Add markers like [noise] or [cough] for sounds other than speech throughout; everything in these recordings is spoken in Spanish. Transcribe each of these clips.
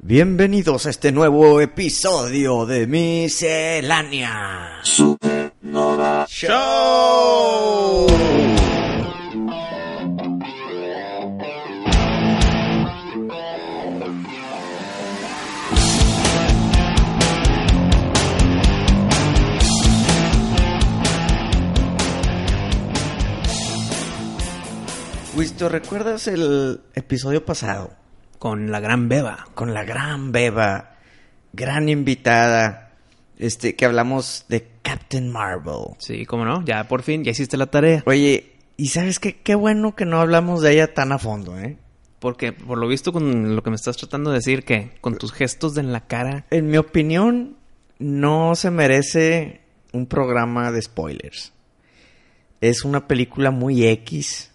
Bienvenidos a este nuevo episodio de Miscelánea Supernova Show. Wisto, ¿recuerdas el episodio pasado? Con la gran beba. con la gran beba, gran invitada, este, que hablamos de Captain Marvel. Sí, cómo no, ya por fin, ya hiciste la tarea. Oye, ¿y sabes qué? Qué bueno que no hablamos de ella tan a fondo, ¿eh? Porque por lo visto con lo que me estás tratando de decir, que con tus gestos de en la cara, En mi opinión, no se merece un programa de spoilers. Es una película muy X.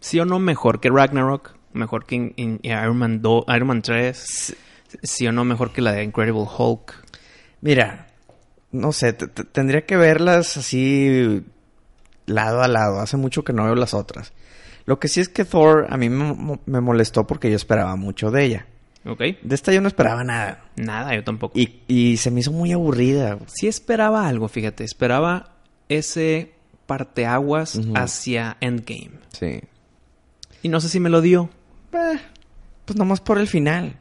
Sí o no mejor que Ragnarok, mejor que in- in- Iron, Man 2, Iron Man 3, sí o no mejor que la de Incredible Hulk. Mira, no sé, tendría que verlas así lado a lado. Hace mucho que no veo las otras. Lo que sí es que Thor a mí me, mo- me molestó porque yo esperaba mucho de ella. ¿Ok? De esta yo no esperaba nada. Nada, yo tampoco. Y, y se me hizo muy aburrida. sí esperaba algo, fíjate, esperaba ese parteaguas hacia Endgame. Sí. Y no sé si me lo dio Eh, pues nomás por el final.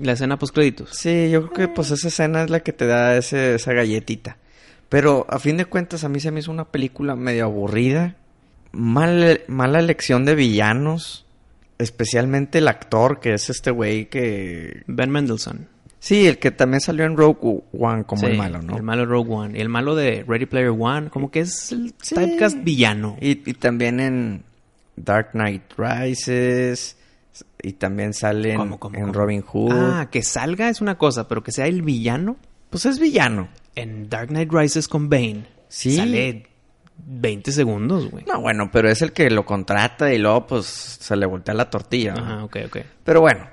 la escena post créditos. Sí, yo creo que pues esa escena es la que te da ese, esa galletita. Pero a fin de cuentas a mí se me hizo una película medio aburrida. Mal, mala elección de villanos. Especialmente el actor, que es este güey que... Ben Mendelsohn. Sí, el que también salió en Rogue One como Sí, el malo, ¿no? El malo de Rogue One. Y el malo de Ready Player One, como que es el Sí. typecast villano. Y, y también en Dark Knight Rises. Y también sale en, ¿Cómo, cómo, en cómo? Robin Hood. Ah, que salga es una cosa, pero que sea el villano Pues es villano. en Dark Knight Rises con Bane. Sí. Sale 20 segundos, güey. No, bueno, pero es el que lo contrata y luego pues se le voltea la tortilla. ¿no? Ajá, ok, ok. Pero bueno,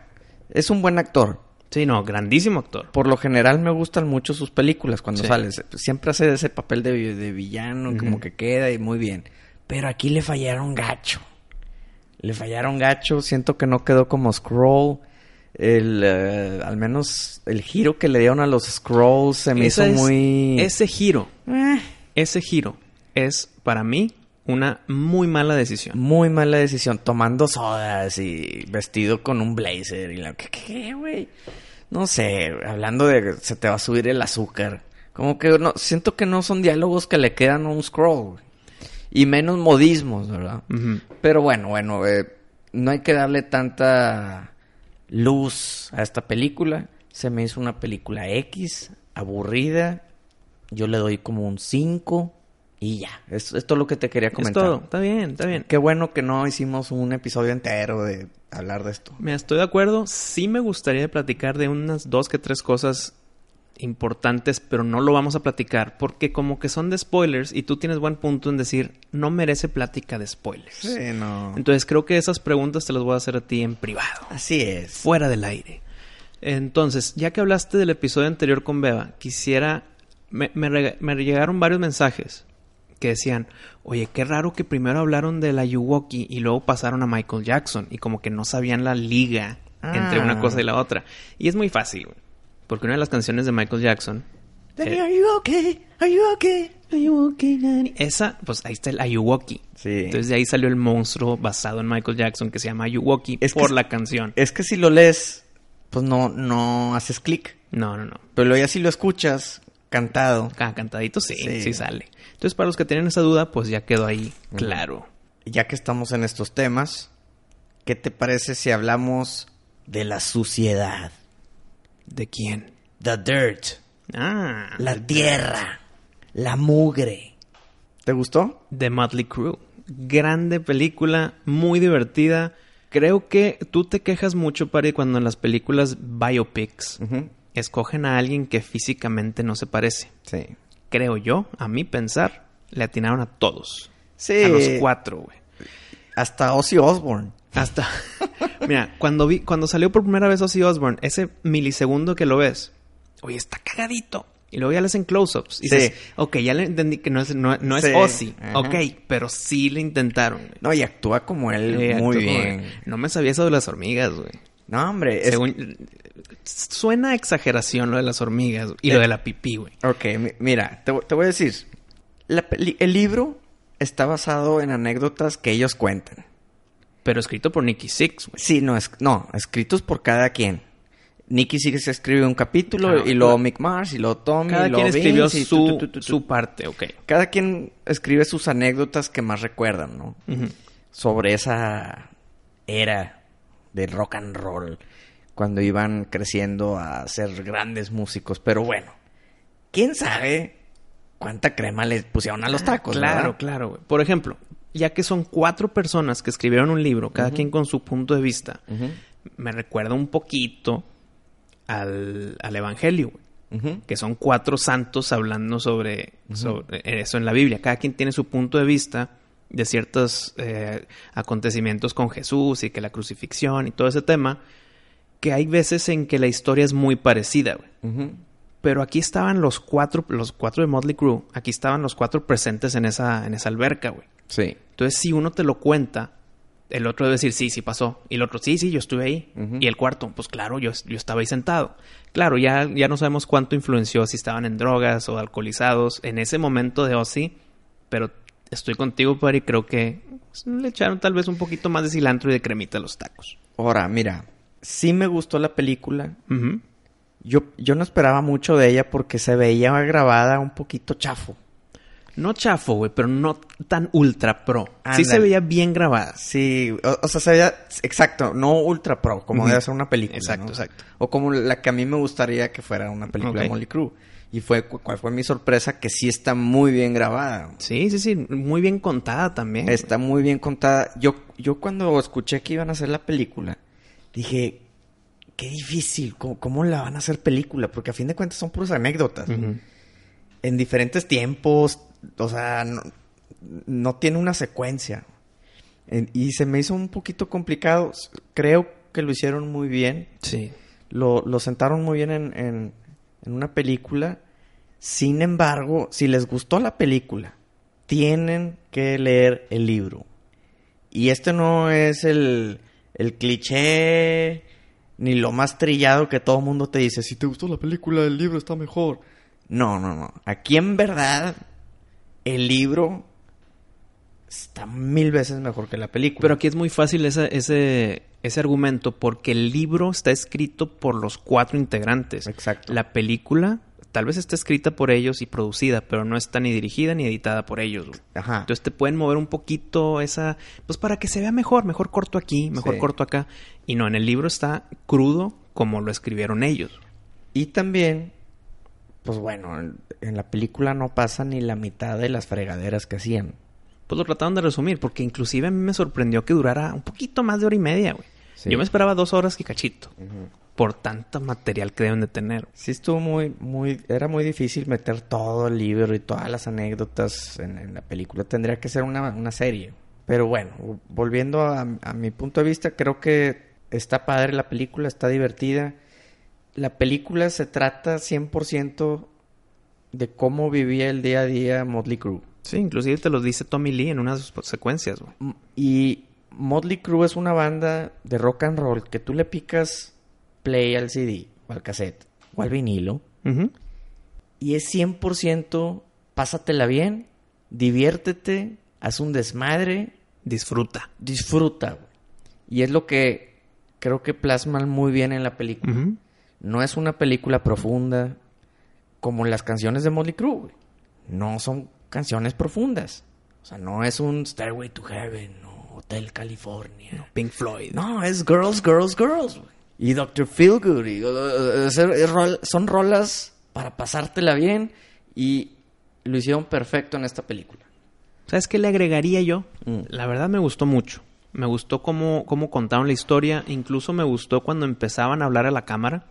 es un buen actor. Sí, no, grandísimo actor. Por lo general me gustan mucho sus películas cuando Sí. sale. Siempre hace ese papel de, de villano, como que queda y muy bien. Pero aquí le fallaron gacho. Le fallaron gacho. Siento que no quedó como Scroll. El, eh, al menos el giro que le dieron a los Scrolls se me Esa hizo es- muy... Ese giro, Eh, ese giro es para mí una muy mala decisión. muy mala decisión. Tomando sodas y vestido con un blazer. Y la... ¿Qué, qué, güey? No sé, hablando de que se te va a subir el azúcar. Como que no, siento que no son diálogos que le quedan a un scroll. Y menos modismos, ¿verdad? Pero bueno, bueno, eh, no hay que darle tanta luz a esta película. Se me hizo una película X, aburrida. Yo le doy como un 5 y ya. Es, es todo lo que te quería Es comentar. todo, está bien, está bien. Qué bueno que no hicimos un episodio entero de hablar de esto. Me estoy de acuerdo. Sí me gustaría platicar de unas dos que tres cosas importantes, pero no lo vamos a platicar porque como que son de spoilers y tú tienes buen punto en decir no merece plática de spoilers. no. Entonces creo que esas preguntas te las voy a hacer a ti en privado, Así es. fuera del aire. Entonces, ya que hablaste del episodio anterior con Beba, quisiera... Me, me me llegaron varios mensajes que decían, oye, qué raro que primero hablaron de la Yuwoki y luego pasaron a Michael Jackson y como que no sabían la liga entre Ah. una cosa y la otra. Y es muy fácil, güey. Porque una de las canciones de Michael Jackson... eh, Are you okay? Are you okay? Are you okay, Nanny? Esa, pues ahí está el Ayuwoki. Sí. Entonces de ahí salió el monstruo basado en Michael Jackson que se llama Ayuwoki Es por la canción. Es que si lo lees, pues no, no haces clic. No, no, no. Pero luego ya si lo escuchas cantado, Cada cantadito sí, Sí. sí, sale. Entonces, para los que tienen esa duda, pues ya quedó ahí claro. ya que estamos en estos temas, ¿qué te parece si hablamos de la suciedad? ¿De quién? The dirt. Ah, La tierra. La mugre. ¿Te gustó? de Motley Crue. Grande película, muy divertida. Creo que tú te quejas mucho, Pari, cuando en las películas biopics escogen a alguien que físicamente no se parece. Sí. Creo yo, a mi pensar, le atinaron a todos. Sí. A los cuatro, güey. Hasta Ozzy Osbourne. Hasta. [laughs] Mira, cuando vi, cuando salió por primera vez Ozzy Osbourne, ese milisegundo que lo ves, oye, está cagadito. Y luego ya le hacen close-ups. Y Sí. dices, ok, ya le entendí que no es, no, no es Sí. Ozzy. Ajá. Ok, pero sí le intentaron. güey. No, y actúa como él Eh, muy bien. No me sabía eso de las hormigas, güey. No, hombre. es- Según- Suena a exageración lo de las hormigas y Eh. lo de la pipí, güey. Ok, mi- mira, te, te voy a decir. La el libro está basado en anécdotas que ellos cuentan. Pero escrito por Nicky Six, güey. Sí, no, es, no, escritos por cada quien. Nicky se escribe un capítulo y luego. Mick Mars y luego Tommy Cada y luego quien escribió Vince su, tu, tu, tu, tu, tu. su parte, ok. Cada quien escribe sus anécdotas que más recuerdan, ¿no? Sobre esa era del rock and roll cuando iban creciendo a ser grandes músicos. Pero bueno, quién sabe cuánta crema les pusieron a los tacos, Claro, ¿verdad? claro, güey. Por ejemplo, ya que son cuatro personas que escribieron un libro, cada quien con su punto de vista, me recuerda un poquito al, al Evangelio. Que son cuatro santos hablando sobre, sobre eso en la Biblia. Cada quien tiene su punto de vista de ciertos eh, acontecimientos con Jesús y que la crucifixión y todo ese tema. Que hay veces en que la historia es muy parecida. Pero aquí estaban los cuatro, los cuatro de Motley Crue, aquí estaban los cuatro presentes en esa, en esa alberca, güey. Sí. Entonces, si uno te lo cuenta, el otro debe decir, sí, sí pasó. Y el otro, sí, sí, yo estuve ahí. Y el cuarto, pues claro, yo, yo estaba ahí sentado. Claro, ya, ya no sabemos cuánto influenció, si estaban en drogas o alcoholizados en ese momento de Ozzy. Pero estoy contigo, Pari, creo que pues, le echaron tal vez un poquito más de cilantro y de cremita a los tacos. Ahora, mira, sí me gustó la película. Yo, yo no esperaba mucho de ella porque se veía grabada un poquito chafo. No chafo, güey, pero no tan ultra pro. Sí se veía bien grabada. Sí, o, o sea, se veía, exacto, no ultra pro, como Ujú. debe ser una película. Exacto, ¿no? exacto. O como la que a mí me gustaría que fuera una película de. Molly Crew. Y fue, cu- cuál fue mi sorpresa, que sí está muy bien grabada. Sí, sí, sí, muy bien contada también. Está muy bien contada. Yo, yo cuando escuché que iban a hacer la película, dije, qué difícil, ¿cómo, cómo la van a hacer película? Porque a fin de cuentas son puras anécdotas. En diferentes tiempos, o sea, no, no tiene una secuencia. En- y se me hizo un poquito complicado. Creo que lo hicieron muy bien. Sí. Lo, lo sentaron muy bien en, en- en una película. Sin embargo, si les gustó la película, tienen que leer el libro. Y este no es el, el cliché ni lo más trillado que todo el mundo te dice. Si te gustó la película, el libro está mejor. No, no, no. Aquí en verdad, el libro está mil veces mejor que la película. Pero aquí es muy fácil ese, ese, ese argumento porque el libro está escrito por los cuatro integrantes. Exacto. La película tal vez está escrita por ellos y producida, pero no está ni dirigida ni editada por ellos. güey. Ajá. Entonces te pueden mover un poquito esa, pues para que se vea mejor, mejor corto aquí, mejor Sí. corto acá. Y no, en el libro está crudo como lo escribieron ellos. Y también, pues bueno, en, la película no pasa ni la mitad de las fregaderas que hacían. Pues lo trataron de resumir, porque inclusive a mí me sorprendió que durara un poquito más de hora y media, güey. Sí. Yo me esperaba dos horas y cachito. Por tanto material que deben de tener. Sí estuvo muy, muy, era muy difícil meter todo el libro y todas las anécdotas en, en la película. Tendría que ser una, una serie. Pero bueno, volviendo a, a mi punto de vista, creo que está padre la película, está divertida. La película se trata 100% de cómo vivía el día a día Motley Crue. Sí, inclusive te lo dice Tommy Lee en una de sus secuencias, Y Motley Crue es una banda de rock and roll que tú le picas play al CD o al cassette o al vinilo y es 100% pásatela bien, diviértete, haz un desmadre, Disfruta. disfruta. Y es lo que creo que plasman muy bien en la película. No es una película profunda como las canciones de Motley Crue. güey. No son canciones profundas. O sea, no es un Stairway to Heaven o Hotel California. Pink Floyd. No, es Girls, Girls, Girls. güey. Y Dr. Feelgood. y, uh, uh, es- es rol- son rolas para pasártela bien y lo hicieron perfecto en esta película. ¿Sabes qué le agregaría yo? Mm. La verdad me gustó mucho. Me gustó cómo, cómo contaron la historia. Incluso me gustó cuando empezaban a hablar a la cámara.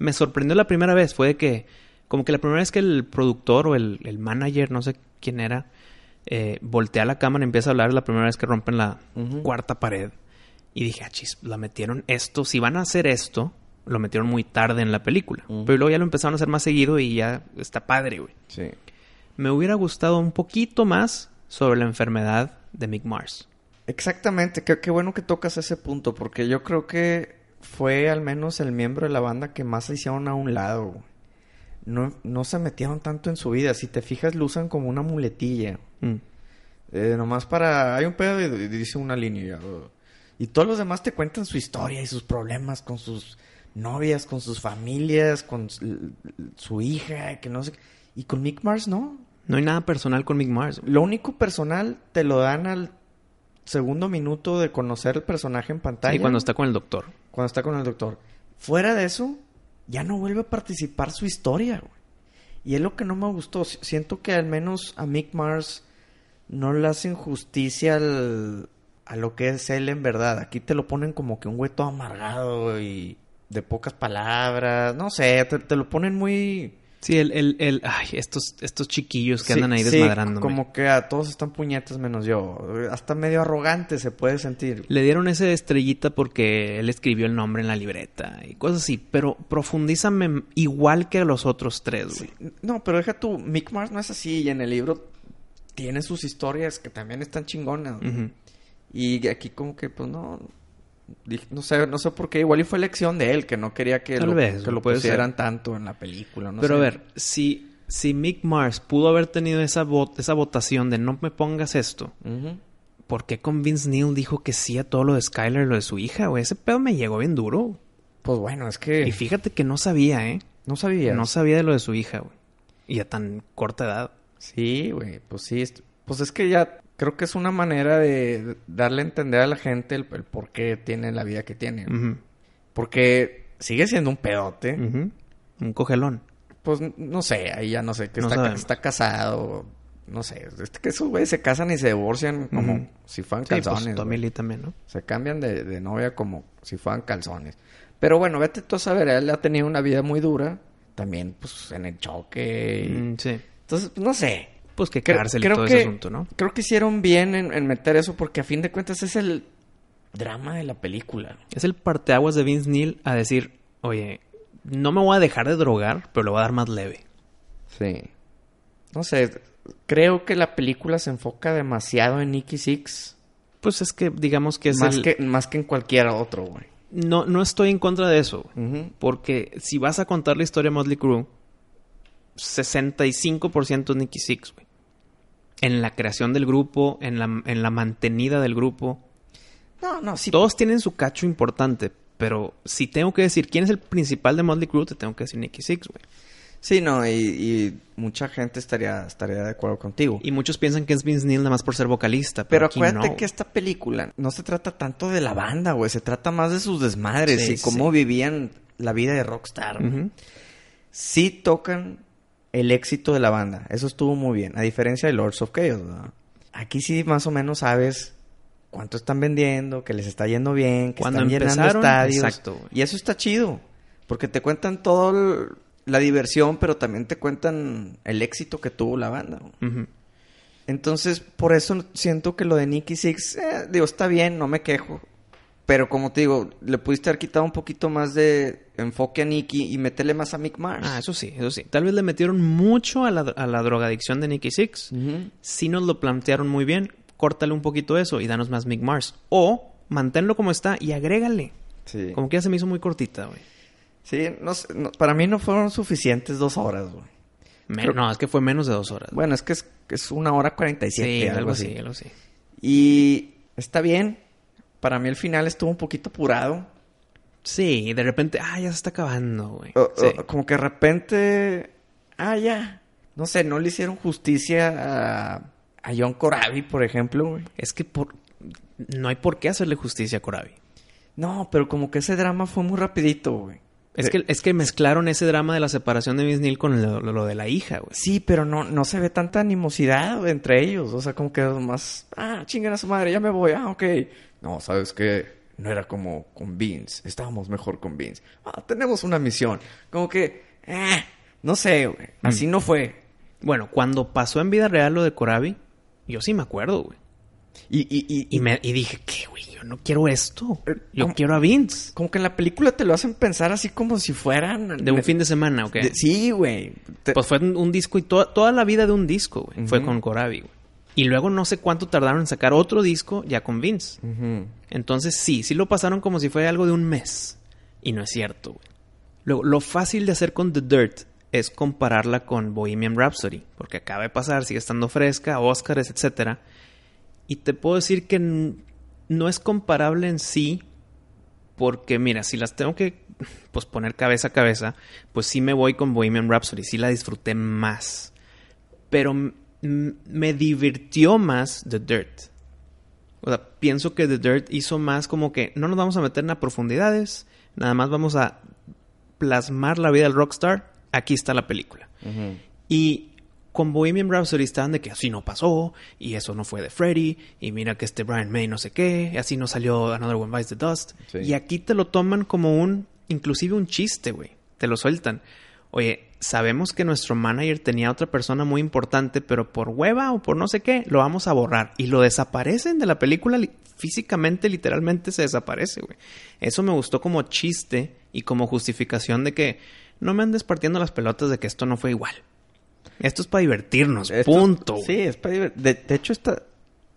Me sorprendió la primera vez. Fue de que, como que la primera vez que el productor o el, el manager, no sé quién era, eh, voltea la cámara y empieza a hablar. La primera vez que rompen la cuarta pared. Y dije, ah, chis, la metieron esto. Si van a hacer esto, lo metieron muy tarde en la película. Pero luego ya lo empezaron a hacer más seguido y ya está padre, güey. Sí. Me hubiera gustado un poquito más sobre la enfermedad de Mick Mars. Exactamente, qué, qué bueno que tocas ese punto, porque yo creo que fue al menos el miembro de la banda que más se hicieron a un lado. No, no se metieron tanto en su vida. Si te fijas, lo usan como una muletilla. Mm. Eh, nomás para... Hay un pedo y, dice una línea. Y todos los demás te cuentan su historia y sus problemas con sus novias, con sus familias, con su, su hija, que no sé... Y con Mick Mars no. No hay nada personal con Mick Mars. Lo único personal te lo dan al segundo minuto de conocer el personaje en pantalla. Y cuando está con el doctor. Cuando está con el doctor. Fuera de eso, ya no vuelve a participar su historia, güey. Y es lo que no me gustó. Si- Siento que al menos a Mick Mars no le hacen justicia al- a lo que es él en verdad. Aquí te lo ponen como que un güey todo amargado y de pocas palabras. No sé, te, te lo ponen muy... Sí, el, el, el, ay, estos, estos chiquillos que Sí, andan ahí sí, desmadrándome. como que a todos están puñetas menos yo. Hasta medio arrogante se puede sentir. Le dieron ese estrellita porque él escribió el nombre en la libreta y cosas así. Pero profundízame igual que a los otros tres, güey. No, pero deja tú, Mick Mars no es así y en el libro tiene sus historias que también están chingonas. Y aquí como que pues no no sé, no sé por qué, igual y fue elección de él que no quería que Tal lo, vez, que lo pusieran ser. tanto en la película, no Pero a ver, si, si Mick Mars pudo haber tenido esa, esa votación de no me pongas esto, Ujú. ¿por qué con Vince Neil dijo que sí a todo lo de Skyler y lo de su hija, güey? Ese pedo me llegó bien duro. Pues bueno, es que Y fíjate que no sabía, ¿eh? no sabía. No sabía de lo de su hija, güey. Y a tan corta edad. Sí, güey, pues sí, pues es que ya creo que es una manera de darle a entender a la gente el, el por qué tiene la vida que tiene. Porque sigue siendo un pedote. Un cogelón. Pues no sé, ahí ya no sé, que No está, está casado, no sé, es que esos güeyes se casan y se divorcian como si fueran Sí, calzones. pues. Tommy Lee también, ¿no? Se cambian de, de novia como si fueran calzones. Pero bueno, vete tú a saber, él ha tenido una vida muy dura, también pues en el choque. y- Mm, sí. Entonces, pues, no sé. Pues que cárcel y creo todo que, ese asunto, ¿no? Creo que hicieron bien en, en meter eso porque a fin de cuentas es el drama de la película. Es el parteaguas de Vince Neil a decir, oye, no me voy a dejar de drogar, pero lo voy a dar más leve. Sí. No sé, creo que la película se enfoca demasiado en Nicky Six. Pues es que digamos que es más, el... que, más que en cualquier otro, güey. No, no estoy en contra de eso. güey. Ujú. Porque si vas a contar la historia de Motley Crue, 65% es Nicky Six, güey. En la creación del grupo, en la, en la mantenida del grupo. No, no, sí. Todos tienen su cacho importante. Pero si tengo que decir quién es el principal de Motley Crue, te tengo que decir Nicky Six, güey. Sí, no, y, y mucha gente estaría, estaría de acuerdo contigo. Y muchos piensan que es Vince Neil nada más por ser vocalista. Pero acuérdate no, que esta película no se trata tanto de la banda, güey. Se trata más de sus desmadres Sí, y cómo sí. vivían la vida de rockstar. Sí tocan el éxito de la banda. Eso estuvo muy bien. A diferencia de Lords of Chaos. Aquí sí más o menos sabes cuánto están vendiendo, que les está yendo bien, que Cuando están llenando estadios. exacto. Y eso está chido. Porque te cuentan todo la diversión, pero también te cuentan el éxito que tuvo la banda. Entonces, por eso siento que lo de Nicky Six, eh, digo, está bien, no me quejo. Pero como te digo, le pudiste haber quitado un poquito más de enfoque a Nicky y meterle más a Mick Mars. Ah, eso sí, eso sí. Tal vez le metieron mucho a la, a la drogadicción de Nicky Six. Ujú. Si nos lo plantearon muy bien, córtale un poquito eso y danos más Mick Mars. O manténlo como está y agrégale. Sí. Como que ya se me hizo muy cortita, güey. Sí, no sé, no- para mí no fueron suficientes dos horas, güey. Creo- No, es que fue menos de dos horas. Bueno, es que es, es una hora cuarenta y siete, sí, algo así. algo así. Y está bien. Para mí el final estuvo un poquito apurado. Sí, de repente, ah, ya se está acabando, güey. O- Sí. o- como que de repente... Ah, ya. No sé, no le hicieron justicia a, a John Corabi, por ejemplo, güey. Es que por... no hay por qué hacerle justicia a Corabi. No, pero como que ese drama fue muy rapidito, güey. Es que, es que mezclaron ese drama de la separación de Vince Neil con lo, lo de la hija, güey. Sí, pero no, no se ve tanta animosidad güey, entre ellos. O sea, como que más... Ah, chingan a su madre, ya me voy. Ah, ok. No, ¿sabes qué? No era como con Vince. Estábamos mejor con Vince. Ah, tenemos una misión. Como que, eh, no sé, güey. Así no fue. Bueno, cuando pasó en vida real lo de Corabi, yo sí me acuerdo, güey. Y, y, y, Y, me, y dije, ¿qué, güey? Yo no quiero esto. Eh, Yo quiero a Vince. como que en la película te lo hacen pensar así como si fueran... De un fin de semana, ¿ok? de- sí, güey. Te- Pues fue un, un disco y to- toda la vida de un disco, güey. Fue con Corabi, güey. Y luego no sé cuánto tardaron en sacar otro disco ya con Vince. Entonces sí, sí lo pasaron como si fuera algo de un mes. Y no es cierto, güey. Luego, lo fácil de hacer con The Dirt es compararla con Bohemian Rhapsody. Porque acaba de pasar, sigue estando fresca, Oscars, etcétera. Y te puedo decir que no es comparable en sí. Porque mira, si las tengo que [laughs] pues, poner cabeza a cabeza, pues sí me voy con Bohemian Rhapsody. Sí la disfruté más. Pero me divirtió más The Dirt. O sea, pienso que The Dirt hizo más como que no nos vamos a meter en a profundidades, nada más vamos a plasmar la vida del rockstar. Aquí está la película. Ujú. Y con Bohemian Rhapsody estaban de que así no pasó, y eso no fue de Freddy, y mira que este Brian May no sé qué, y así no salió Another One Bites the Dust. Sí. Y aquí te lo toman como un, inclusive un chiste, güey. Te lo sueltan. Oye, sabemos que nuestro manager tenía otra persona muy importante, pero por hueva o por no sé qué, lo vamos a borrar. Y lo desaparecen de la película, li- físicamente, literalmente se desaparece, güey. Eso me gustó como chiste y como justificación de que no me andes partiendo las pelotas de que esto no fue igual. Esto es para divertirnos, Esto- punto. güey. Sí, es para divert- de, de hecho, está.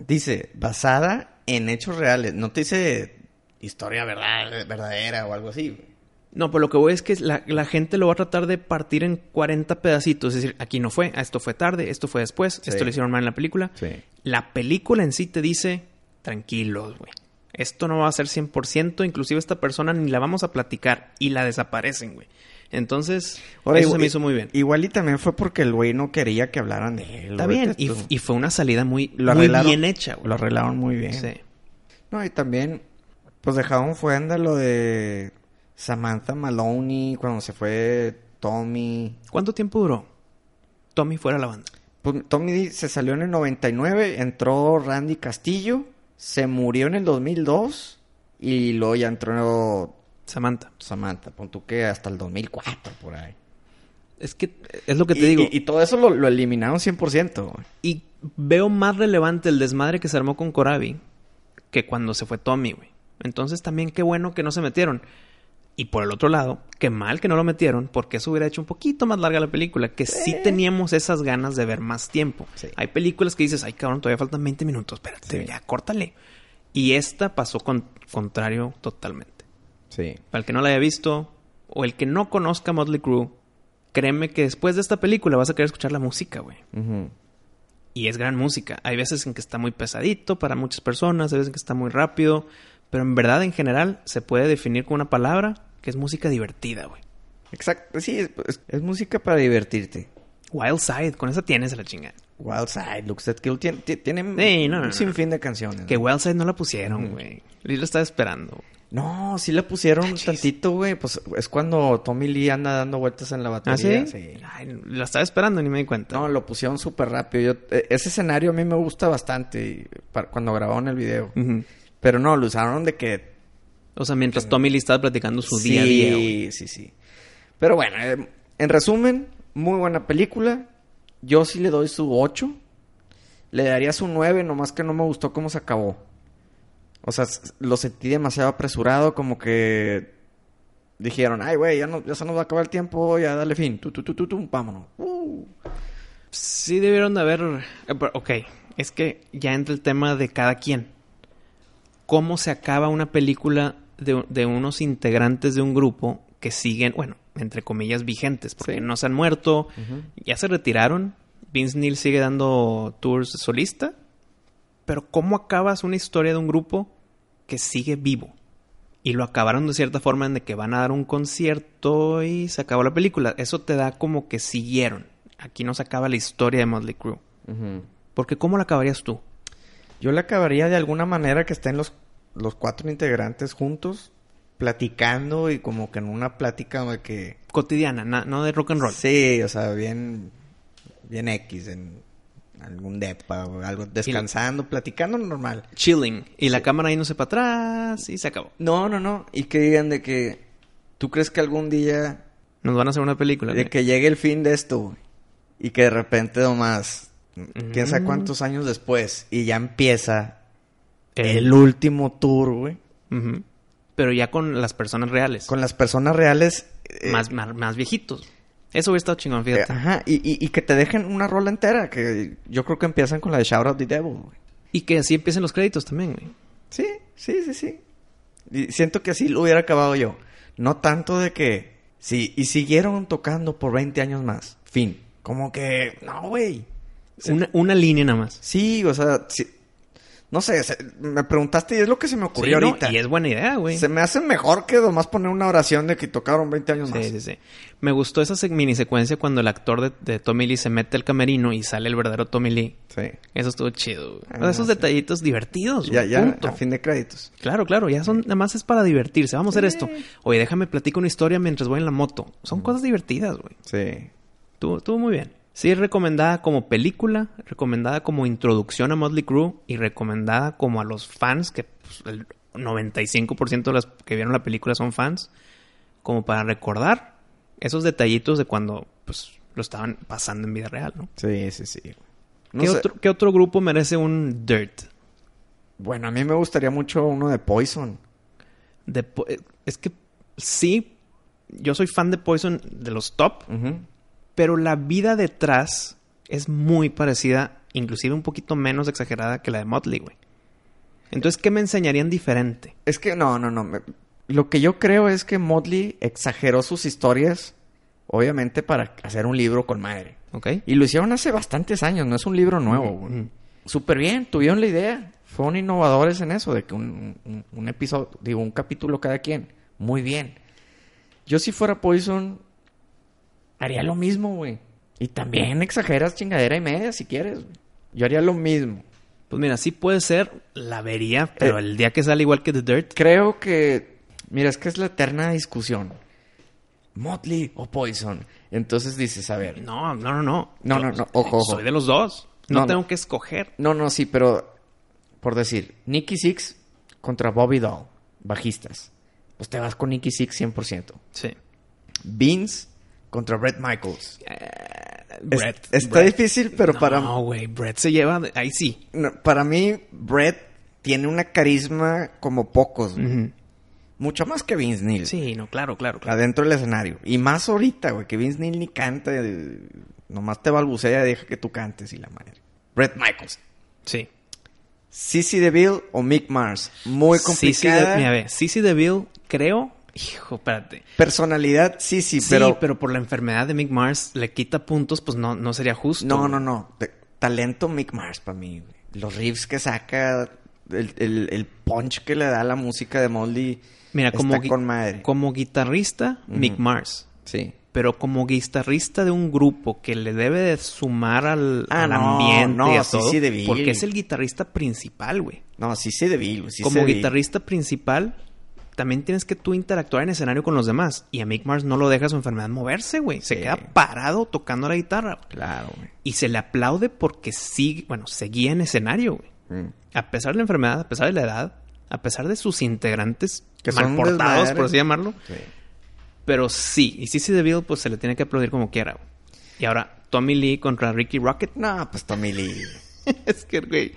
Dice, basada en hechos reales. No te dice historia verdad, verdadera o algo así. No, pero lo que voy es que la, la gente lo va a tratar de partir en 40 pedacitos. Es decir, aquí no fue, esto fue tarde, esto fue después, Sí. esto lo hicieron mal en la película. Sí. La película en sí te dice, tranquilos, güey. Esto no va a ser 100%, inclusive esta persona ni la vamos a platicar y la desaparecen, güey. Entonces, Ahora, eso igual- se me hizo muy bien. Igual y también fue porque el güey no quería que hablaran de él. Está bien, y, fue una salida muy, lo muy bien hecha, güey. Lo arreglaron muy bien. Sí. No, y también, pues dejaron fuera lo de Samantha Maloney cuando se fue Tommy. ¿Cuánto tiempo duró? Tommy fuera de la banda. Pues Tommy se salió en el 99, entró Randy Castillo, se murió en el 2002 y luego ya entró Samantha. Samantha. Pon tú que hasta el 2004 por ahí. Es que es lo que te y, digo. y- y todo eso lo, lo eliminaron 100%. güey. Y veo más relevante el desmadre que se armó con Corabi que cuando se fue Tommy, güey. Entonces también qué bueno que no se metieron. Y por el otro lado, qué mal que no lo metieron, porque eso hubiera hecho un poquito más larga la película, que sí, teníamos esas ganas de ver más tiempo. Sí. Hay películas que dices, ay cabrón, todavía faltan 20 minutos, espérate, Sí. ya, córtale. Y esta pasó con contrario totalmente. Sí. Para el que no la haya visto, o el que no conozca Motley Crue, créeme que después de esta película vas a querer escuchar la música, güey. Y es gran música. Hay veces en que está muy pesadito para muchas personas, hay veces en que está muy rápido. Pero en verdad, en general, se puede definir con una palabra que es música divertida, güey. Exacto. Sí, es, es- es música para divertirte. Wild Side, con esa tienes a la chingada. Wild Side, Looks That Kill. Tiene, ti- tiene Sí, no, no, un no. sinfín de canciones. Que. Wild Side no la pusieron, güey. Yo lo estaba esperando. No, sí la pusieron tantito, güey. Pues es cuando Tommy Lee anda dando vueltas en la ¿Ah, sí? batería. Ay, la estaba esperando, ni me di cuenta. No, lo pusieron súper rápido. Yo, eh, ese escenario a mí me gusta bastante y pa- cuando grabaron el video. Ujú. Pero no, lo usaron de que... O sea, mientras Tommy Lee estaba platicando su sí, día a día, güey. sí, sí. Pero bueno, eh, en resumen, muy buena película. Yo sí le doy su 8. Le daría su 9, nomás que no me gustó cómo se acabó. O sea, lo sentí demasiado apresurado, como que dijeron, ay, güey, ya, no, ya se nos va a acabar el tiempo, ya dale fin. Tu, tu, tu, tu, tu, vámonos. Uh. Sí debieron de haber... eh, Ok, es que ya entra el tema de cada quien. ¿Cómo se acaba una película de, de unos integrantes de un grupo que siguen, bueno, entre comillas, vigentes? Porque Sí. no se han muerto, ya se retiraron. Vince Neil sigue dando tours solista. Pero ¿cómo acabas una historia de un grupo que sigue vivo? Y lo acabaron de cierta forma en de que van a dar un concierto y se acabó la película. Eso te da como que siguieron. Aquí no se acaba la historia de Motley Crue. Ujú. Porque ¿cómo la acabarías tú? Yo le acabaría de alguna manera que estén los, los cuatro integrantes juntos, platicando y como que en una plática de que... Cotidiana, na- no de rock and roll. Sí, o sea, bien, bien X, en algún depa o algo, descansando, platicando normal. Chilling. Y la cámara ahí no se para atrás y se acabó. No, no, no. Y que digan de que tú crees que algún día Nos van a hacer una película. de que llegue el fin de esto güey, y que de repente nomás quién sabe Mm. cuántos años después y ya empieza el último tour, güey. Pero ya con las personas reales. con las personas reales eh, más, más, más viejitos. Eso hubiera estado chingón, eh, fíjate. ajá, y, y- y que te dejen una rola entera, que yo creo que empiezan con la de Shout Out the Devil, güey. Y que así empiecen los créditos también, güey. Sí, sí, sí, sí. Y siento que así lo hubiera acabado yo. No tanto de que... Sí, y siguieron tocando por 20 años más. Fin. Como que... No, güey. Una, una línea nada más. Sí, o sea... sí. No sé, se- me preguntaste y es lo que se me ocurrió Sí, ¿no? ahorita. Y es buena idea, güey. Se me hace mejor que nomás poner una oración de que tocaron 20 años más. Sí, sí, sí. Me gustó esa mini secuencia cuando el actor de, de Tommy Lee se mete al camerino y sale el verdadero Tommy Lee. Sí. Eso estuvo chido. güey. Ah, esos sí. detallitos divertidos. Ya, güey, ya, punto. a fin de créditos. Claro, claro, ya son, nada más es para divertirse. Vamos a hacer esto. Oye, déjame platicar una historia mientras voy en la moto. Son cosas divertidas, güey. Sí. Estuvo, estuvo muy bien. Sí, recomendada como película, recomendada como introducción a Motley Crue y recomendada como a los fans, que pues, el 95% de los que vieron la película son fans, como para recordar esos detallitos de cuando pues lo estaban pasando en vida real, ¿no? Sí, sí, sí. No ¿Qué, sé. otro, qué otro grupo merece un Dirt? Bueno, a mí me gustaría mucho uno de Poison. De po- eh, es que sí, yo soy fan de Poison de los top, Ujú. Pero la vida detrás es muy parecida, inclusive un poquito menos exagerada que la de Motley, güey. Entonces, ¿qué me enseñarían diferente? Es que no, no, no. me- Lo que yo creo es que Motley exageró sus historias, obviamente para hacer un libro con madre. ¿Ok? Y lo hicieron hace bastantes años, no es un libro nuevo. güey. Súper bien, tuvieron la idea. Fueron innovadores en eso, de que un, un- un episodio, digo, un capítulo cada quien. Muy bien. Yo si fuera Poison, haría lo mismo, güey. Y también exageras chingadera y media si quieres. Yo haría lo mismo. Pues mira, sí puede ser, la vería, pero Eh. el día que sale igual que The Dirt, Creo que, mira, es que es la eterna discusión. Motley o Poison. Entonces dices, a ver. no, no, no, no. No, no, no, ojo, ojo. Soy de los dos. No, No, tengo no. que escoger. No, no, sí, pero por decir, Nicky Six contra Bobby Doll, bajistas. Pues te vas con Nicky Six 100%. Sí. Vince contra Brett Michaels. Es- Brett. está Brett. difícil, pero para, No, güey, Brett se lleva... de- Ahí sí. no, para mí, Brett tiene una carisma como pocos. Mucho más que Vince Neil. Sí, no, claro, claro. claro. Adentro del escenario. Y más ahorita, güey, que Vince Neil ni canta. Nomás te balbucea y deja que tú cantes y la madre. Brett Michaels. Sí. Cici DeVille o Mick Mars. Muy complicada. de, mira, ve, Sissy DeVille, creo... Hijo, espérate. Personalidad, sí, sí, Sí, pero... pero... por la enfermedad de Mick Mars le quita puntos, pues no, no sería justo. No, no, no. De- talento Mick Mars para mí. güey. Los riffs que saca, el, el- el punch que le da a la música de Moldy. Mira, como, está con madre. como guitarrista, Mick Mars. Sí. Pero como guitarrista de un grupo que le debe de sumar al, Ah, al no, ambiente no, y a sí, todo. sí, porque es el guitarrista principal, güey. No, sí se debil, sí como guitarrista principal, también tienes que tú interactuar en escenario con los demás. Y a Mick Mars no lo deja su enfermedad moverse, güey. Se Sí. queda parado tocando la guitarra. Claro, güey. Y se le aplaude porque sigue, bueno, seguía en escenario, güey. Mm. A pesar de la enfermedad, a pesar de la edad, a pesar de sus integrantes Que mal portados, por así llamarlo. Sí. Pero sí, y Cissy DeVille, pues se le tiene que aplaudir como quiera. güey. Y ahora, Tommy Lee contra Ricky Rocket. No, pues Tommy Lee. [laughs] es que, güey,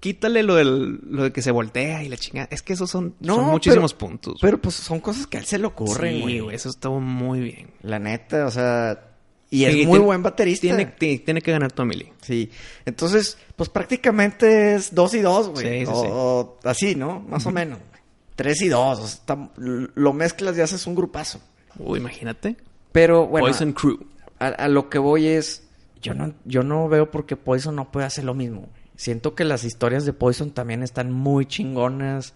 quítale lo, del, lo de que se voltea y la chingada. Es que esos son, No, son muchísimos pero- puntos. Pero pues son cosas que a él se le ocurren, sí, güey. güey, eso estuvo muy bien. La neta, o sea... Y es muy tiene- buen baterista. Tiene, ti- tiene que ganar Tommy Lee. Sí. Entonces, pues prácticamente es dos y dos, güey. Sí, sí, o, sí. o así, ¿no? Más o menos. güey. Tres y dos. o sea, está- lo mezclas y haces un grupazo. Uy, imagínate. Pero bueno, Poison Crew. a, a lo que voy es... Yo no, yo no veo por qué Poison no puede hacer lo mismo. Siento que las historias de Poison también están muy chingonas.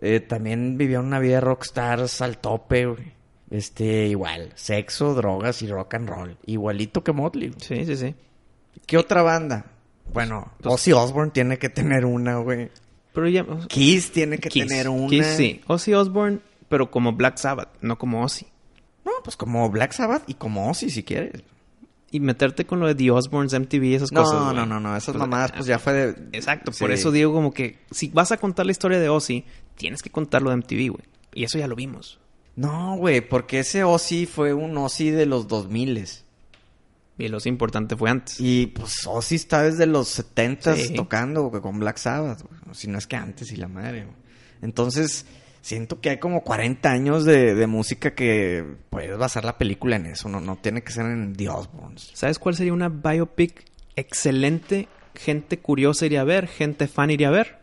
Eh, también vivieron una vida de rockstars al tope, güey. Este, igual. Sexo, drogas y rock and roll. Igualito que Motley. güey. Sí, sí, sí. ¿Qué otra banda? Bueno, Pues- Ozzy Osbourne tiene que tener una, güey. Pero ya... Kiss tiene que Kiss. tener una. Kiss, sí. Ozzy Osbourne, pero como Black Sabbath, no como Ozzy. No, pues como Black Sabbath y como Ozzy si quieres. Y meterte con lo de The Osbournes, MTV, esas No, cosas. no, güey. no, no, esas Pues, mamadas pues ya fue de... Exacto, por eso digo como que si vas a contar la historia de Ozzy, tienes que contar lo de MTV, güey. Y eso ya lo vimos. No, güey, porque ese Ozzy fue un Ozzy de los 2000 Y lo importante fue antes. Y pues Ozzy está desde los 70 Sí. tocando güey, con Black Sabbath, güey. si no es que antes y la madre. güey. Entonces, siento que hay como 40 años de, de música que puedes basar la película en eso, no, no tiene que ser en The Osbournes. ¿Sabes cuál sería una biopic excelente? Gente curiosa iría a ver, gente fan iría a ver.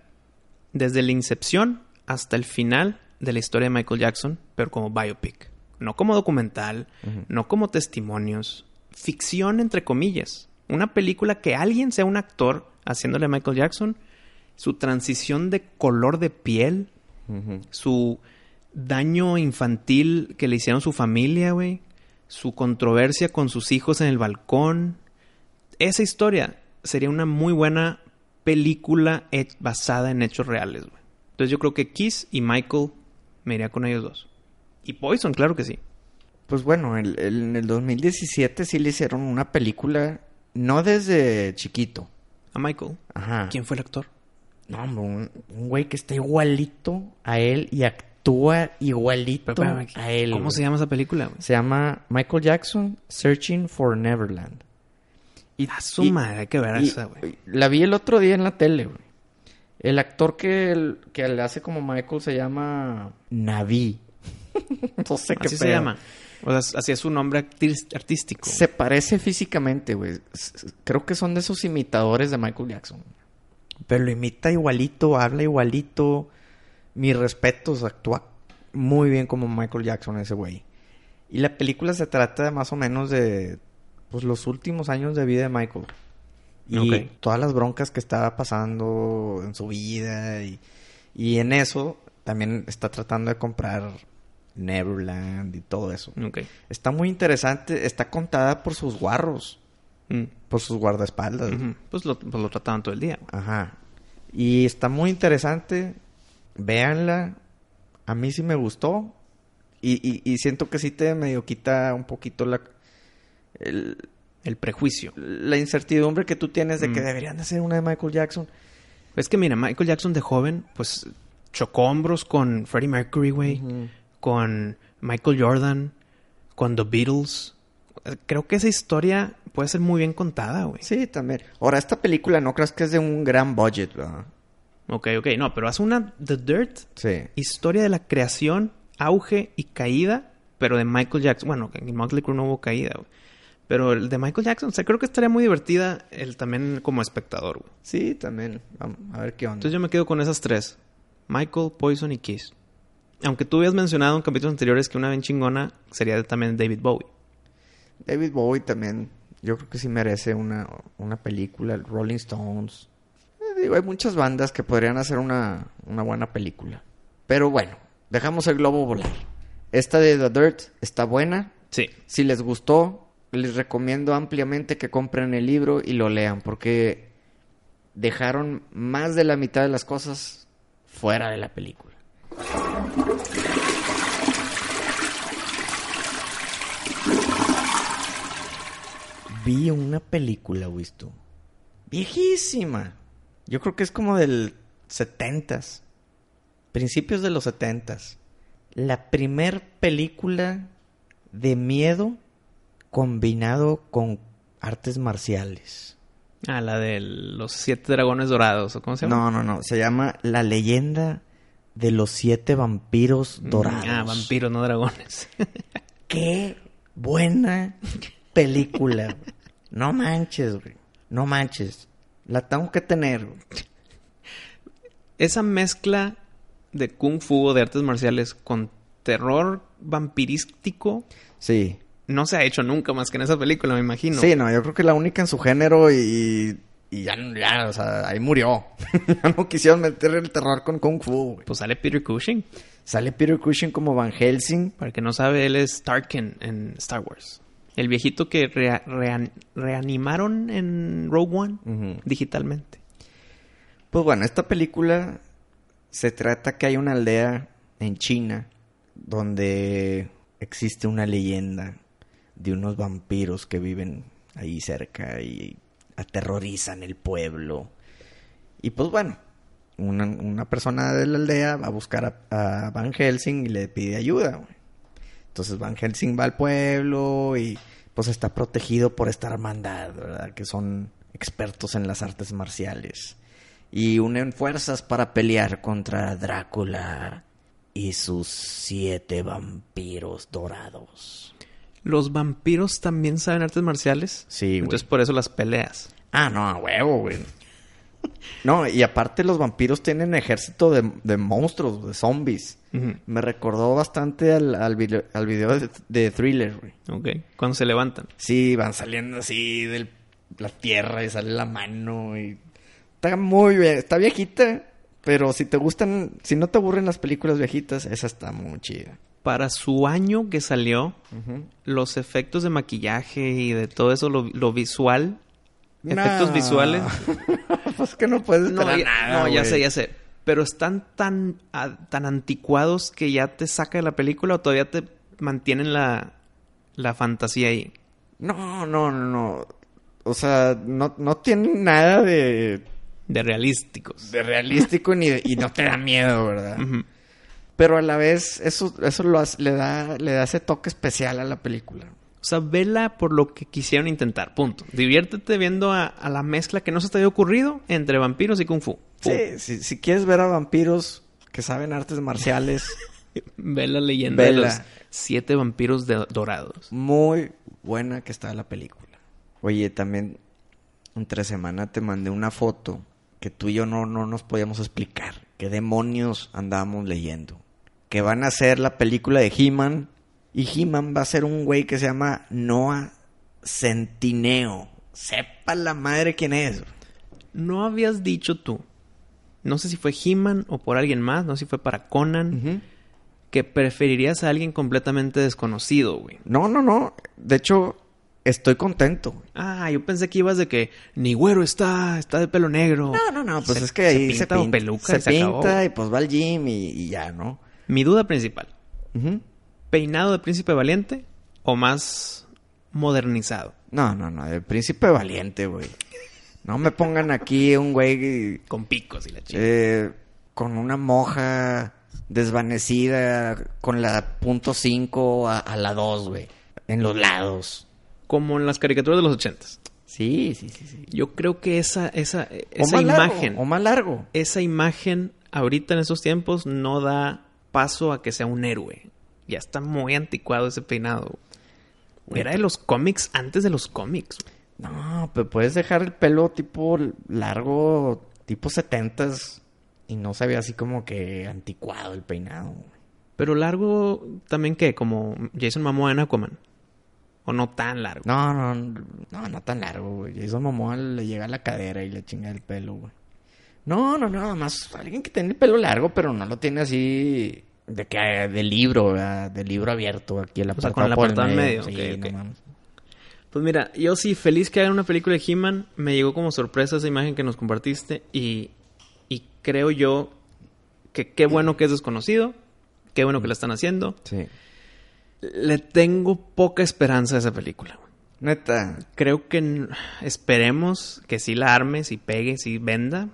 Desde la incepción hasta el final de la historia de Michael Jackson, pero como biopic. No como documental, no como testimonios. Ficción entre comillas. Una película que alguien sea un actor haciéndole a Michael Jackson. Su transición de color de piel. Su daño infantil que le hicieron su familia, güey. Su controversia con sus hijos en el balcón. Esa historia sería una muy buena película basada en hechos reales, güey. Entonces yo creo que Kiss y Michael me iría con ellos dos. Y Poison, claro que sí. Pues bueno, el- el- en el 2017 sí le hicieron una película, no desde chiquito. A Michael. Ajá. ¿Quién fue el actor? No, hombre, un, un güey que está igualito a él y actúa igualito Pero, a él. ¿Cómo güey. se llama esa película? güey? Se llama Michael Jackson Searching for Neverland. Y, A su y- madre, hay que ver esa, güey. La vi el otro día en la tele, güey. El actor que, el- que le hace como Michael se llama Naví. [laughs] no sé qué Así se llama. O sea, así es su nombre artístico. Se parece físicamente, güey. Creo que son de esos imitadores de Michael Jackson. Pero lo imita igualito, habla igualito. Mis respetos, actúa muy bien como Michael Jackson ese güey. Y la película se trata de más o menos de pues los últimos años de vida de Michael. Y todas las broncas que estaba pasando en su vida. Y, y en eso también está tratando de comprar Neverland y todo eso. Ok. Está muy interesante. Está contada por sus guarros. Mm. Por sus guardaespaldas. Pues, lo, pues lo trataban todo el día. Ajá. Y está muy interesante. Véanla. A mí sí me gustó. Y, y, y siento que sí te medio quita un poquito la... el- El prejuicio. la incertidumbre que tú tienes de que Mm. deberían de ser una de Michael Jackson. Es que mira, Michael Jackson de joven, pues chocó hombros con Freddie Mercury, güey. Con Michael Jordan. Con The Beatles. Creo que esa historia puede ser muy bien contada, güey. Sí, también. Ahora, esta película no creas que es de un gran budget, ¿verdad? Ok, ok. No, pero hace una The Dirt. Sí. Historia de la creación, auge y caída. Pero de Michael Jackson. Bueno, en Motley Crue no hubo caída, güey. Pero el de Michael Jackson, o sea, creo que estaría muy divertida el también como espectador, güey. Sí, también. Vamos a ver qué onda. Entonces yo me quedo con esas tres. Michael, Poison y Kiss. Aunque tú habías mencionado en capítulos anteriores que una bien chingona sería también David Bowie. David Bowie también, yo creo que sí merece una, una película. Rolling Stones. Eh, digo, hay muchas bandas que podrían hacer una, una buena película. Pero bueno, dejamos el globo volar. Esta de The Dirt está buena. Sí. Si les gustó, les recomiendo ampliamente que compren el libro y lo lean, porque dejaron más de la mitad de las cosas fuera de la película. Vi una película, visto. Viejísima. Yo creo que es como del 70s. Principios de los 70s. La primer película de miedo combinado con artes marciales. Ah, la de los siete dragones dorados, ¿o cómo se llama? No, no, no. Se llama La leyenda de los siete vampiros dorados. Ah, vampiros, no dragones. [laughs] Qué buena película. No manches, güey. No manches. La tengo que tener. güey. Esa mezcla de kung fu o de artes marciales con terror vampirístico Sí. no se ha hecho nunca más que en esa película, me imagino. Sí, no, yo creo que la única en su género y, y ya, ya, o sea, ahí murió. [laughs] ya no quisieron meter el terror con Kung Fu. güey. Pues sale Peter Cushing. Sale Peter Cushing como Van Helsing. Para el que no sabe, él es Tarkin en Star Wars. El viejito que rea- rean- reanimaron en Rogue One digitalmente. Pues bueno, esta película se trata que hay una aldea en China donde existe una leyenda de unos vampiros que viven ahí cerca y aterrorizan el pueblo. Y pues bueno, una, una persona de la aldea va a buscar a, a Van Helsing y le pide ayuda. güey. Entonces Van Helsing va al pueblo y pues está protegido por esta hermandad, ¿verdad? Que son expertos en las artes marciales. Y unen fuerzas para pelear contra Drácula y sus siete vampiros dorados. ¿Los vampiros también saben artes marciales? Sí. Entonces por eso las peleas. Ah, no, a huevo, güey. No, y aparte los vampiros tienen ejército de, de monstruos, de zombies. Me recordó bastante al, al, video, al video de, de Thriller, güey. Ok. Cuando se levantan. Sí, van saliendo así de la tierra y sale la mano y... Está muy bien, está viejita, pero si te gustan, si no te aburren las películas viejitas, esa está muy chida. Para su año que salió, los efectos de maquillaje y de todo eso, lo, lo visual, efectos No. visuales. [laughs] pues que no puedes No, ya, nada, no, ya sé, ya sé. Pero están tan, a- tan anticuados que ya te saca de la película o todavía te mantienen la, la fantasía ahí. No, no, no, no. O sea, no, no tienen nada de, De realísticos. de realístico ni de- y no te da miedo, ¿verdad? Pero a la vez, eso, eso lo hace- le da, le da ese toque especial a la película. O sea, vela por lo que quisieron intentar. Punto. Diviértete viendo a, a la mezcla que no se te había ocurrido entre vampiros y kung fu. Pum. Sí, si, si quieres ver a vampiros que saben artes marciales, [laughs] Ve la leyenda de los siete vampiros de- dorados. muy buena que está la película. Oye, también entre semana te mandé una foto que tú y yo no, no nos podíamos explicar. ¿Qué demonios andábamos leyendo? Que van a hacer la película de He-Man. Y He-Man va a ser un güey que se llama Noah Centineo. Sepa la madre quién es. No habías dicho tú, no sé si fue He-Man o por alguien más, no sé si fue para Conan, que preferirías a alguien completamente desconocido, güey. No, no, no. De hecho, estoy contento. Ah, yo pensé que ibas de que ni güero está, está de pelo negro. No, no, no. Pues Se- es que ahí se se pinta o pinta, peluca se y se acabó. pinta y pues va al gym y, y ya, ¿no? Mi duda principal. ¿Peinado de príncipe valiente o más modernizado? No, no, no. El príncipe valiente, güey. No me pongan aquí un güey Con picos y la chica. eh, con una moja desvanecida con la punto cinco a, a la 2, güey. En los lados. Como en las caricaturas de los ochentas. Sí, sí, sí, sí. Yo creo que esa, esa, O esa largo, imagen, o más largo. esa imagen ahorita en estos tiempos no da paso a que sea un héroe. Ya está muy anticuado ese peinado. Era de los cómics antes de los cómics. No, pero puedes dejar el pelo tipo largo, tipo setentas y no se ve así como que anticuado el peinado. Pero largo también que como Jason Momoa en Aquaman. O no tan largo. No, no, no, no tan largo, güey. Jason Momoa le llega a la cadera y le chinga el pelo, güey. No, no, no, más alguien que tiene el pelo largo, pero no lo tiene así de que de libro, ¿verdad? de libro abierto aquí el O sea, apartado con por apartado en medio, Sí, ok, no ok. mames. Pues mira, yo sí, feliz que hagan una película de He-Man. Me llegó como sorpresa esa imagen que nos compartiste. Y, y creo yo que qué bueno que es desconocido. Qué bueno que la están haciendo. Sí. Le tengo poca esperanza a esa película. Neta. Creo que esperemos que sí la arme, sí pegue, sí venda.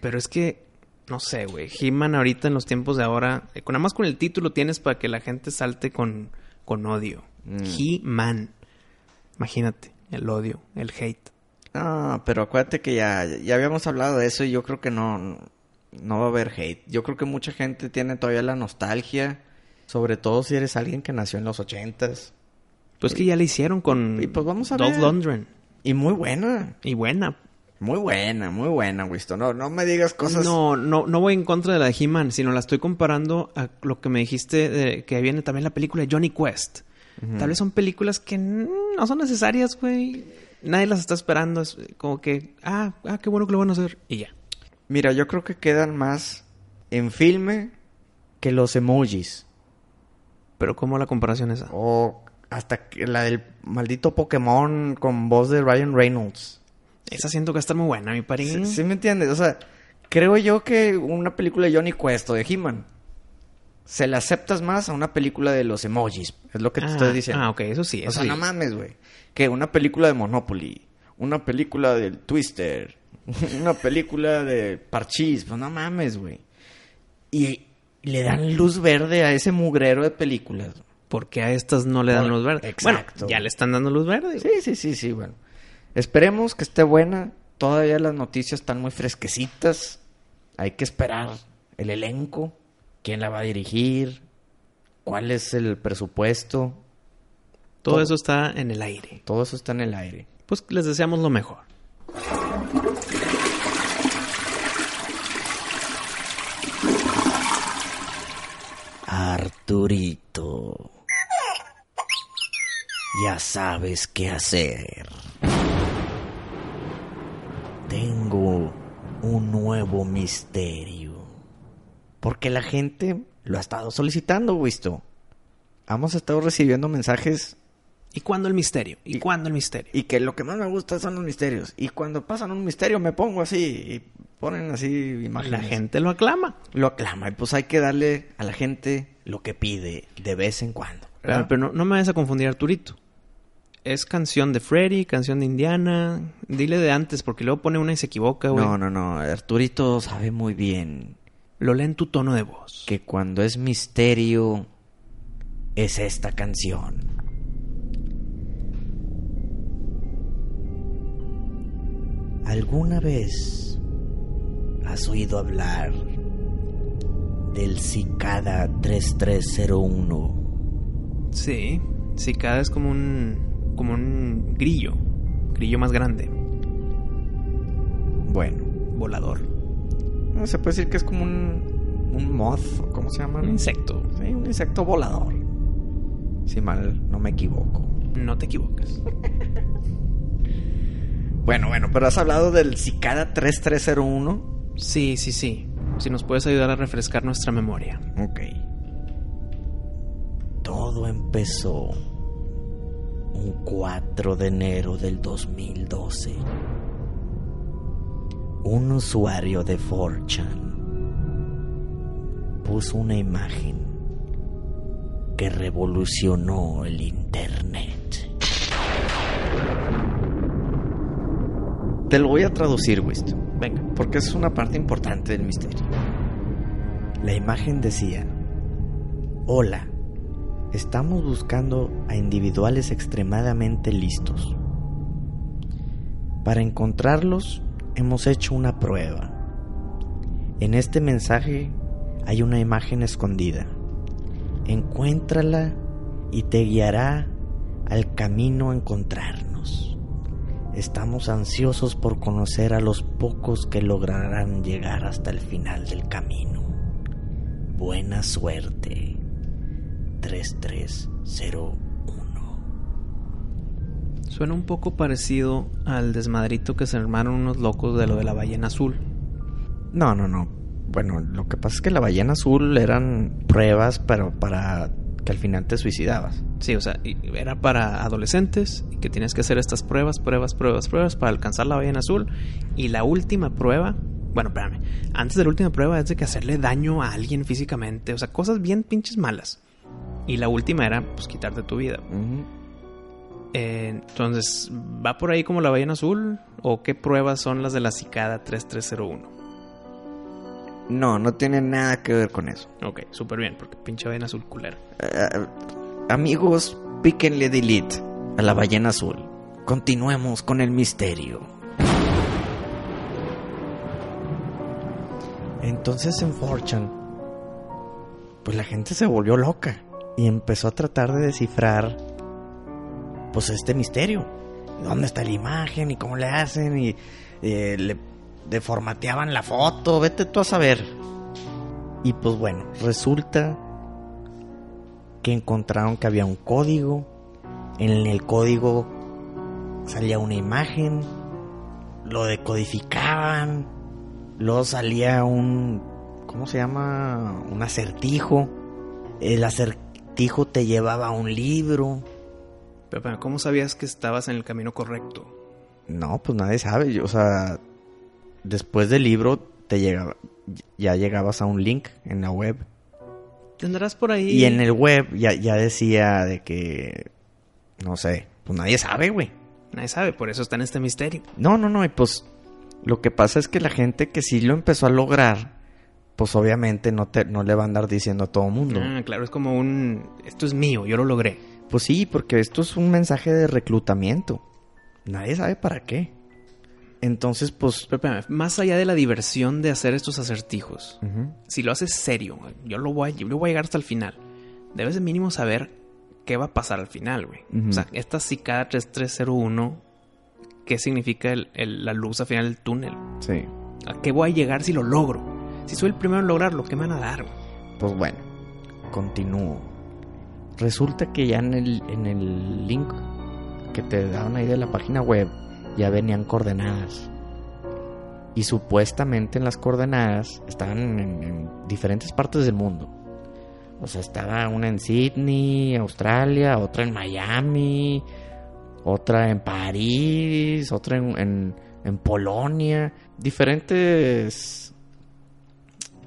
Pero es que, no sé, güey. He-Man ahorita en los tiempos de ahora, eh, con nada más con el título tienes para que la gente salte con, con odio. Mm. He-Man. Imagínate, el odio, el hate. No, pero acuérdate que ya, ya habíamos hablado de eso y yo creo que no, no va a haber hate. Yo creo que mucha gente tiene todavía la nostalgia, sobre todo si eres alguien que nació en los ochentas. Pues que ya la hicieron con Y pues vamos a Dolph ver. Lundgren. Y muy buena, Y buena. Muy buena, muy buena, Wisto. No, no me digas cosas... No, no, no voy en contra de la de He-Man, sino la estoy comparando a lo que me dijiste de que viene también la película de Johnny Quest. Tal vez son películas que no son necesarias, güey. Nadie las está esperando. Es como que, ah, ah, qué bueno que lo van a hacer. Y ya. Mira, yo creo que quedan más en filme que los emojis. Pero ¿cómo la comparación esa? O hasta que la del maldito Pokémon con voz de Ryan Reynolds. Esa siento que va a estar muy buena, mi parín. ¿Sí, sí me entiendes? O sea, creo yo que una película de Johnny Quest o de He-Man se le aceptas más a una película de los emojis. Es lo que te ah, estoy diciendo. Ah, ok, eso sí. o Eso sea, sí. no mames, güey. Que una película de Monopoly, una película del Twister, [laughs] una película de Parchís, pues no mames, güey. Y le dan luz verde a ese mugrero de películas. Porque a estas no le dan luz verde. Exacto. Bueno, ya le están dando luz verde. Sí, sí, sí, sí, bueno. Esperemos que esté buena. Todavía las noticias están muy fresquecitas. Hay que esperar el elenco, quién la va a dirigir, cuál es el presupuesto. Todo todo. eso está en el aire. Todo eso está en el aire. Pues les deseamos lo mejor. Arturito. Ya sabes qué hacer. Tengo un nuevo misterio. Porque la gente lo ha estado solicitando, visto. Hemos estado recibiendo mensajes ¿Y cuándo el misterio? ¿Y, Y- cuándo el misterio? y que lo que más me gusta son los misterios. Y cuando pasan un misterio me pongo así y ponen así imágenes. La gente lo aclama. lo aclama. Y pues hay que darle a la gente lo que pide de vez en cuando. Pero no, no me vayas a confundir, Arturito. Es canción de Freddy, canción de Indiana. Dile de antes, porque luego pone una y se equivoca, güey. No, no, no. Arturito sabe muy bien Lo lee en tu tono de voz. que cuando es misterio es esta canción. ¿Alguna vez has oído hablar del Cicada 3301? Sí. Cicada es como un. Como un grillo. Grillo más grande. Bueno, Volador. se puede decir que es como un, un moth, ¿cómo se llama? Un insecto. Sí, un insecto volador. Si mal no me equivoco. No te equivocas. [laughs] Bueno, bueno, pero has hablado del Cicada 3301. Sí, sí, sí. Si nos puedes ayudar a refrescar nuestra memoria. Ok. Todo empezó un 4 de enero del 2012. Un usuario de 4chan puso una imagen que revolucionó el internet. Te lo voy a traducir, Winston. Venga. Porque es una parte importante del misterio. La imagen decía, Hola, estamos buscando a individuales extremadamente listos. Para encontrarlos hemos hecho una prueba. En este mensaje hay una imagen escondida. Encuéntrala y te guiará al camino a encontrarnos. Estamos ansiosos por conocer a los pocos que lograrán llegar hasta el final del camino. Buena suerte. 3301. Suena un poco parecido al desmadrito que se armaron unos locos de lo de la ballena azul. No, no, no. Bueno, lo que pasa es que la ballena azul eran pruebas, pero para que al final te suicidabas. Sí, o sea, era para adolescentes y que tienes que hacer estas pruebas, pruebas, pruebas, pruebas para alcanzar la ballena azul. Y la última prueba, bueno, espérame, antes de la última prueba es de que hacerle daño a alguien físicamente, o sea, cosas bien pinches malas. Y la última era, pues, quitarte tu vida. Eh, entonces, ¿va por ahí como la ballena azul? ¿O qué pruebas son las de la cicada 3301? No, no tiene nada que ver con eso. Ok, súper bien, porque pinche ballena azul culera. Eh, amigos, píquenle delete a la ballena azul. Continuemos con el misterio. Entonces en Fortune, pues la gente se volvió loca y empezó a tratar de descifrar, pues este misterio. ¿Dónde está la imagen y cómo le hacen? Y eh, le deformateaban la foto, vete tú a saber. Y pues bueno, resulta que encontraron que había un código. En el código salía una imagen. Lo decodificaban. Luego salía un... ¿Cómo se llama? Un acertijo. El acertijo te llevaba un libro. Pero, pero, ¿cómo sabías que estabas en el camino correcto? No, pues nadie sabe. O sea, después del libro te llegaba, ya llegabas a un link en la web Tendrás por ahí. Y en el web ya, ya decía de que, no sé, pues nadie sabe, güey. Nadie sabe, por eso está en este misterio. No, no, no, y pues lo que pasa es que la gente que sí lo empezó a lograr, pues obviamente no, te, no le va a andar diciendo a todo mundo. Ah, claro, es como un. Esto es mío, yo lo logré. Pues sí, porque esto es un mensaje de reclutamiento. Nadie sabe para qué. Entonces, pues... Pero espérame, más allá de la diversión de hacer estos acertijos, si lo haces serio, yo lo voy a, yo voy a llegar hasta el final. Debes de mínimo saber qué va a pasar al final, güey. O sea, esta cicada 3301, ¿qué significa el- el- la luz al final del túnel? Sí. ¿A qué voy a llegar si lo logro? Si soy el primero en lograrlo, ¿qué me van a dar? Pues bueno, continúo. Resulta que ya en el, en el link que te daban ahí de la página web ya venían coordenadas. Y supuestamente en las coordenadas estaban en, en diferentes partes del mundo. O sea, estaba una en Sydney, Australia, otra en Miami, otra en París, otra en, en, en Polonia. Diferentes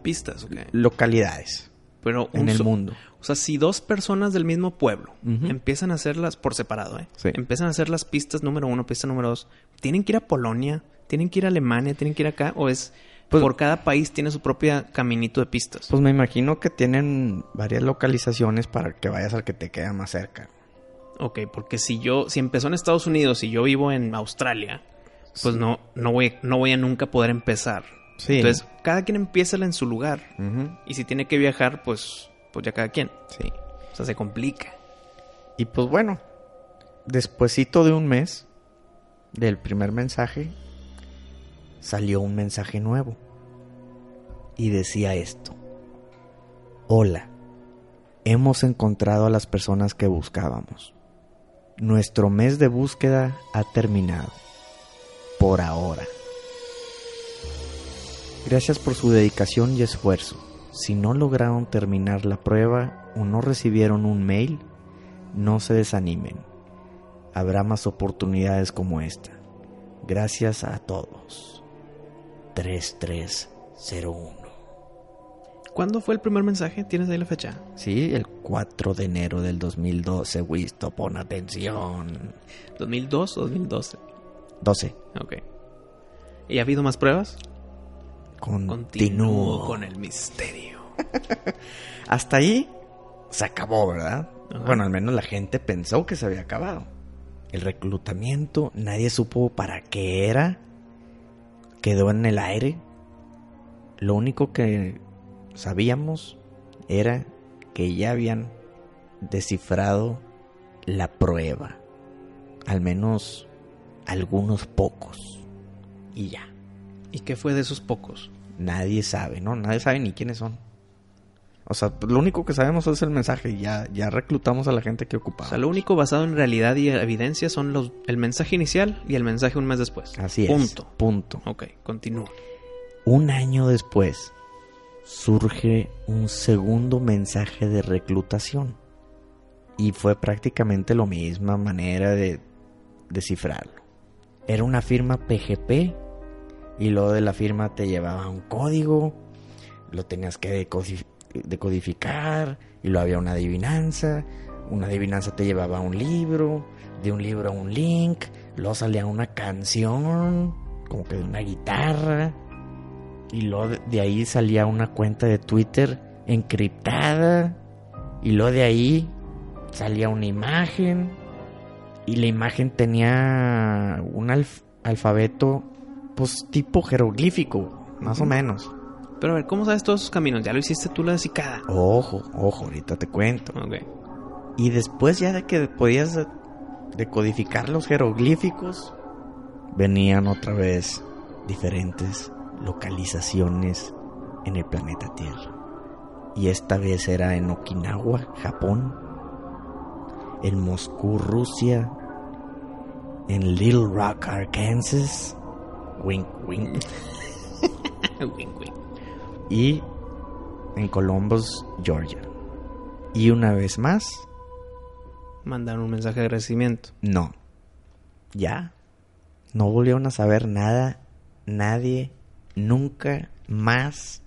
Pistas, ok. localidades Pero en el so- mundo. O sea, si dos personas del mismo pueblo empiezan a hacerlas por separado, ¿eh? Sí. Empiezan a hacer las pistas número uno, pista número dos. ¿Tienen que ir a Polonia? ¿Tienen que ir a Alemania? ¿Tienen que ir acá? ¿O es Pues- por cada país tiene su propia caminito de pistas? Pues me imagino que tienen varias localizaciones para que vayas al que te queda más cerca. Ok, porque si yo, si empezó en Estados Unidos y yo vivo en Australia, pues no, no voy, no voy a nunca poder empezar. Sí. Entonces, cada quien empieza en su lugar. Y si tiene que viajar, pues, pues ya cada quien. Sí. O sea, se complica. Y pues bueno, despuesito de un mes del primer mensaje, salió un mensaje nuevo. Y decía esto. Hola, hemos encontrado a las personas que buscábamos. Nuestro mes de búsqueda ha terminado. Por ahora. Gracias por su dedicación y esfuerzo. Si no lograron terminar la prueba o no recibieron un mail, no se desanimen. Habrá más oportunidades como esta. Gracias a todos. 3301. ¿Cuándo fue el primer mensaje? ¿Tienes ahí la fecha? Sí, el 4 de enero del 2012, Wisto, pon atención. ¿2002 o 2012? 12. Ok. ¿Y ha habido más pruebas? Continúo. con el misterio. [laughs] Hasta ahí se acabó, ¿verdad? Ajá. Bueno, al menos la gente pensó que se había acabado. El reclutamiento, nadie supo para qué era. Quedó en el aire. Lo único que sabíamos era que ya habían descifrado la prueba. Al menos algunos pocos. Y ya. ¿Y qué fue de esos pocos? Nadie sabe, ¿no? Nadie sabe ni quiénes son. O sea, lo único que sabemos es el mensaje. Ya, ya reclutamos a la gente que O ocupaba. sea, lo único basado en realidad y evidencia son los, el mensaje inicial y el mensaje un mes después. Así es. Punto. Punto. Ok, continúa. Un año después surge un segundo mensaje de reclutación. Y fue prácticamente la misma manera de descifrarlo. Era una firma PGP y luego de la firma te llevaba un código, lo tenías que decodi- decodificar y luego había una adivinanza, una adivinanza te llevaba un libro, de un libro a un link, luego salía una canción, como que de una guitarra, y luego de ahí salía una cuenta de Twitter encriptada. Y luego de ahí salía una imagen. Y la imagen tenía un alf- alfabeto, pues tipo jeroglífico, más o menos. Pero a ver, ¿cómo sabes todos esos caminos? Ya lo hiciste tú la cicada. Ojo, ojo, ahorita te cuento. Ok. Y después ya de que podías de- decodificar los jeroglíficos, venían otra vez diferentes localizaciones en el planeta Tierra. Y esta vez era en Okinawa, Japón, en Moscú, Rusia, en Little Rock, Arkansas, wink wink, [laughs] Wink, wink. y en Columbus, Georgia. Y una vez más, Mandaron un mensaje de agradecimiento. No. Ya. No volvieron a saber nada. Nadie. Nunca más.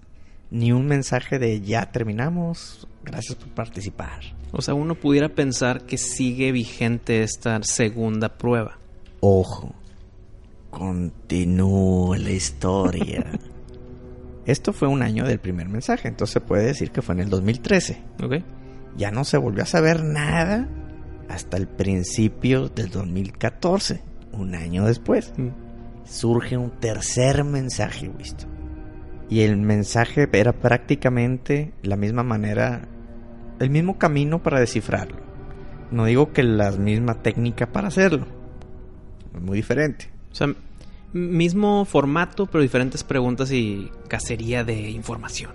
Ni un mensaje de ya terminamos. Gracias por participar. O sea, uno pudiera pensar que sigue vigente esta segunda prueba. Ojo, continúa la historia. [laughs] Esto fue un año del primer mensaje, entonces se puede decir que fue en el 2013. ¿Ok? Ya no se volvió a saber nada hasta el principio del 2014, un año después. Mm. Surge un tercer mensaje, visto. Y el mensaje era prácticamente la misma manera, el mismo camino para descifrarlo. No digo que la misma técnica para hacerlo. Es muy diferente. O sea, mismo formato, pero diferentes preguntas y cacería de información.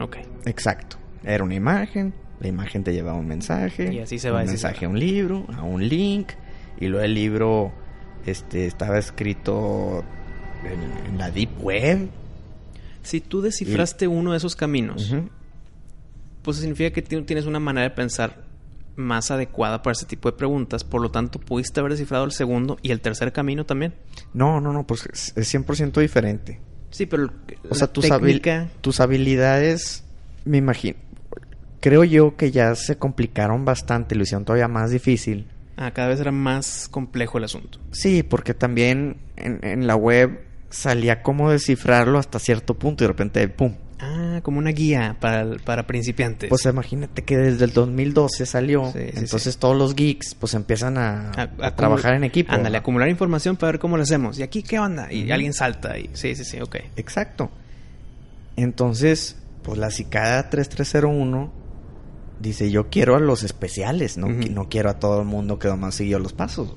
Ok. Exacto. Era una imagen, la imagen te llevaba un mensaje. Y así se va un mensaje a un libro, a un link. Y luego el libro este, estaba escrito en, en la Deep Web. Si tú descifraste uno de esos caminos, pues significa que ti- tienes una manera de pensar más adecuada para ese tipo de preguntas. Por lo tanto, pudiste haber descifrado el segundo y el tercer camino también. No, no, no, pues es es 100% diferente. Sí, pero O sea, tus, habil- tus habilidades, me imagino. Creo yo que ya se complicaron bastante, lo hicieron todavía más difícil. Ah, cada vez era más complejo el asunto. Sí, porque también en, en la web salía cómo descifrarlo hasta cierto punto y de repente, ¡pum! Ah, como una guía para, para principiantes. Pues imagínate que desde el 2012 salió, Sí, sí, entonces sí. todos los geeks pues empiezan a, a trabajar en equipo. Ándale, ¿no? acumular información para ver cómo lo hacemos. ¿Y aquí qué onda? Y alguien salta. Y... Sí, sí, sí, ok. Exacto. Entonces, pues la cicada 3301 dice, yo quiero a los especiales, no, no quiero a todo el mundo que nomás siguió los pasos.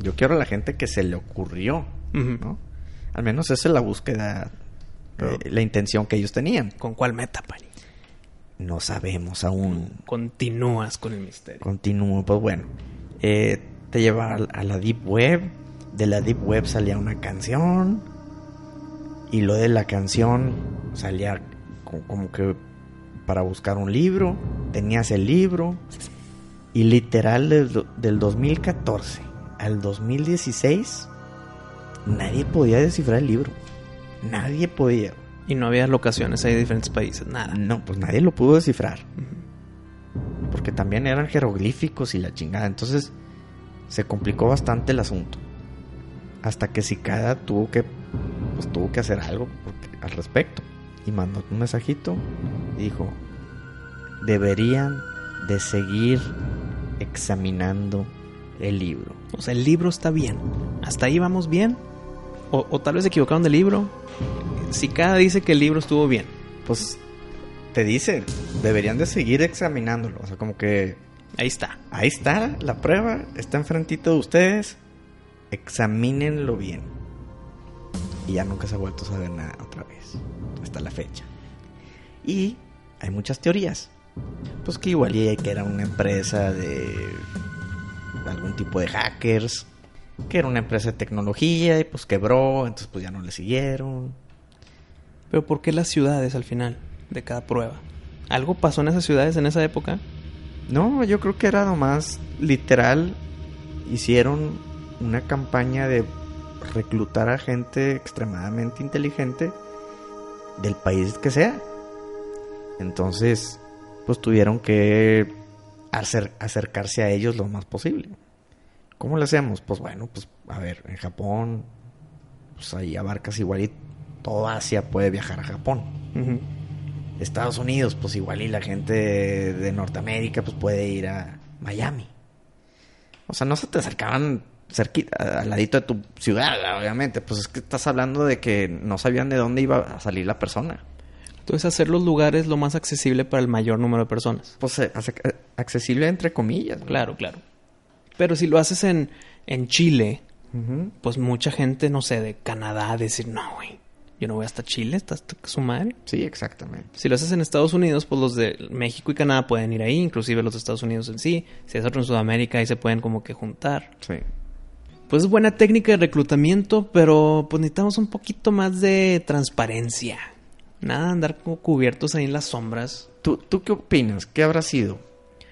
Yo quiero a la gente que se le ocurrió. ¿no? Al menos esa es la búsqueda, eh, la intención que ellos tenían. ¿Con cuál meta, Pani? No sabemos aún. Continúas con el misterio. Continúo, pues bueno. eh, te lleva a, la Deep Web. De la Deep Web salía una canción. Y lo de la canción salía co- como que para buscar un libro. Tenías el libro. Y literal del, del 2014 al 2016 nadie podía descifrar el libro. Nadie podía. Y no había locaciones ahí de diferentes países, nada. No, pues nadie lo pudo descifrar. Porque también eran jeroglíficos y la chingada. Entonces se complicó bastante el asunto. Hasta que Cicada tuvo que, pues tuvo que hacer algo al respecto. Y mandó un mensajito y dijo, deberían de seguir examinando el libro. O sea, el libro está bien. Hasta ahí vamos bien. O, o tal vez se equivocaron del libro. Si cada dice que el libro estuvo bien. Pues te dice, deberían de seguir examinándolo. O sea, como que Ahí está. Ahí está la prueba, está enfrentito de ustedes. Examínenlo bien. Y ya nunca se ha vuelto a saber nada otra vez. Hasta la fecha. Y hay muchas teorías. Pues que igual y que era una empresa de algún tipo de hackers. Que era una empresa de tecnología y pues quebró. Entonces pues ya no le siguieron. Pero ¿por qué las ciudades al final de cada prueba? ¿Algo pasó en esas ciudades en esa época? No, yo creo que era nomás literal. Hicieron una campaña de reclutar a gente extremadamente inteligente del país que sea. Entonces, pues tuvieron que acer- acercarse a ellos lo más posible. ¿Cómo lo hacemos? Pues bueno, pues a ver, en Japón, pues ahí abarcas igual y todo Asia puede viajar a Japón. Estados Unidos, pues igual y la gente de, de Norteamérica pues puede ir a Miami. O sea, no se te acercaban cerquita, al ladito de tu ciudad, obviamente. Pues es que estás hablando de que no sabían de dónde iba a salir la persona. Entonces hacer los lugares lo más accesible para el mayor número de personas. Pues eh, eh, accesible entre comillas. ¿no? Claro, claro. Pero si lo haces en, en Chile, pues mucha gente, no sé, de Canadá, decir, no, güey, yo no voy hasta Chile, hasta hasta su madre. Sí, exactamente. Si lo haces en Estados Unidos, pues los de México y Canadá pueden ir ahí, inclusive los de Estados Unidos en sí. Si es otro en Sudamérica, ahí se pueden como que juntar. Sí. Pues es buena técnica de reclutamiento, pero pues necesitamos un poquito más de transparencia. Nada de andar como cubiertos ahí en las sombras. ¿Tú, ¿Tú qué opinas? ¿Qué habrá sido?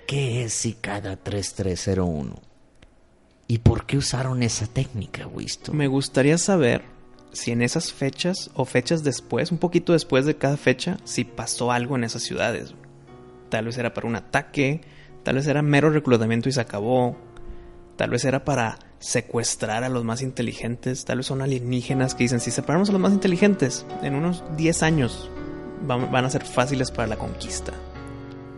¿Qué es Cicada 3301? ¿Y por qué usaron esa técnica, Wisto? Me gustaría saber si en esas fechas o fechas después, un poquito después de cada fecha, si pasó algo en esas ciudades. tal vez era para un ataque, tal vez era mero reclutamiento y se acabó, tal vez era para secuestrar a los más inteligentes, tal vez son alienígenas que dicen, si separamos a los más inteligentes, en unos 10 años van, a ser fáciles para la conquista.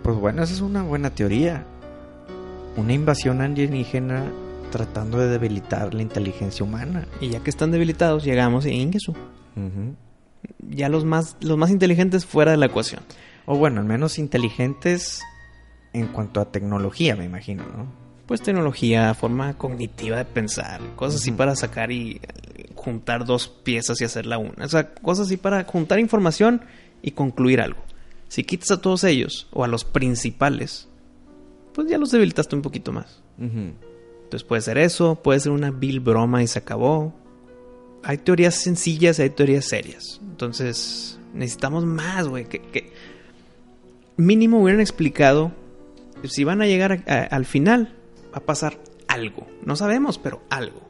Pues bueno, esa es una buena teoría. Una invasión alienígena tratando de debilitar la inteligencia humana. Y ya que están debilitados, llegamos y Ingesu. Ya los más, los más inteligentes fuera de la ecuación. O bueno, al menos inteligentes en cuanto a tecnología, me imagino, ¿no? Pues tecnología, forma cognitiva de pensar, cosas así para sacar y eh, juntar dos piezas y hacerla una. O sea, cosas así para juntar información y concluir algo. Si quitas a todos ellos o a los principales, pues ya los debilitaste un poquito más. Entonces puede ser eso, puede ser una vil broma y se acabó. Hay teorías sencillas y hay teorías serias. Entonces necesitamos más, güey. Que, que mínimo hubieran explicado si van a llegar a- a- al final, va a pasar algo. No sabemos, pero algo.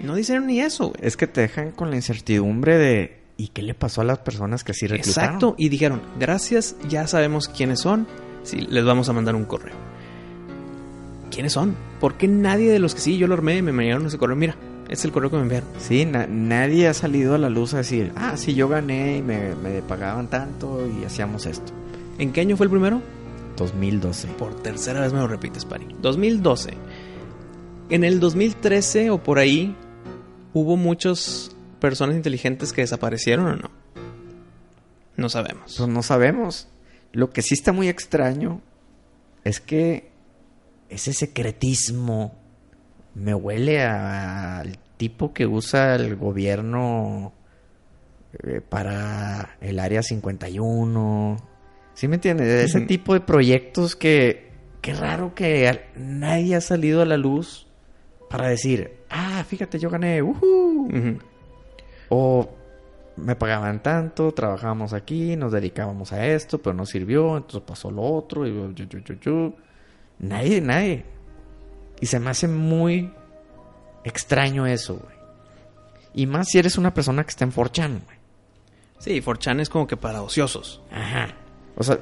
No dicen ni eso, güey. Es que te dejan con la incertidumbre de ¿y qué le pasó a las personas que sí reclutaron? Exacto. Y dijeron, gracias, ya sabemos quiénes son. Sí, les vamos a mandar un correo. ¿Quiénes son? ¿Por qué nadie de los que sí, yo lo armé, me enviaron ese correo? Mira, es el correo que me enviaron. Sí, na- nadie ha salido a la luz a decir, ah, sí, yo gané y me, me pagaban tanto y hacíamos esto. ¿En qué año fue el primero? 2012. Por tercera vez me lo repites, Pari. 2012. En el 2013 o por ahí, ¿hubo muchas personas inteligentes que desaparecieron o no? No sabemos. Pues no sabemos. Lo que sí está muy extraño es que ese secretismo me huele al tipo que usa el gobierno eh, para el área 51. ¿Sí me entiendes? Ese tipo de proyectos que qué raro que nadie ha salido a la luz para decir, ah, fíjate, yo gané. Ujú. O me pagaban tanto, trabajábamos aquí, nos dedicábamos a esto, pero no sirvió, entonces pasó lo otro, y yo, yo, yo. Nadie, nadie. Y se me hace muy extraño eso, güey. Y más si eres una persona que está en 4chan, güey. Sí, 4chan es como que para ociosos. Ajá. O sea,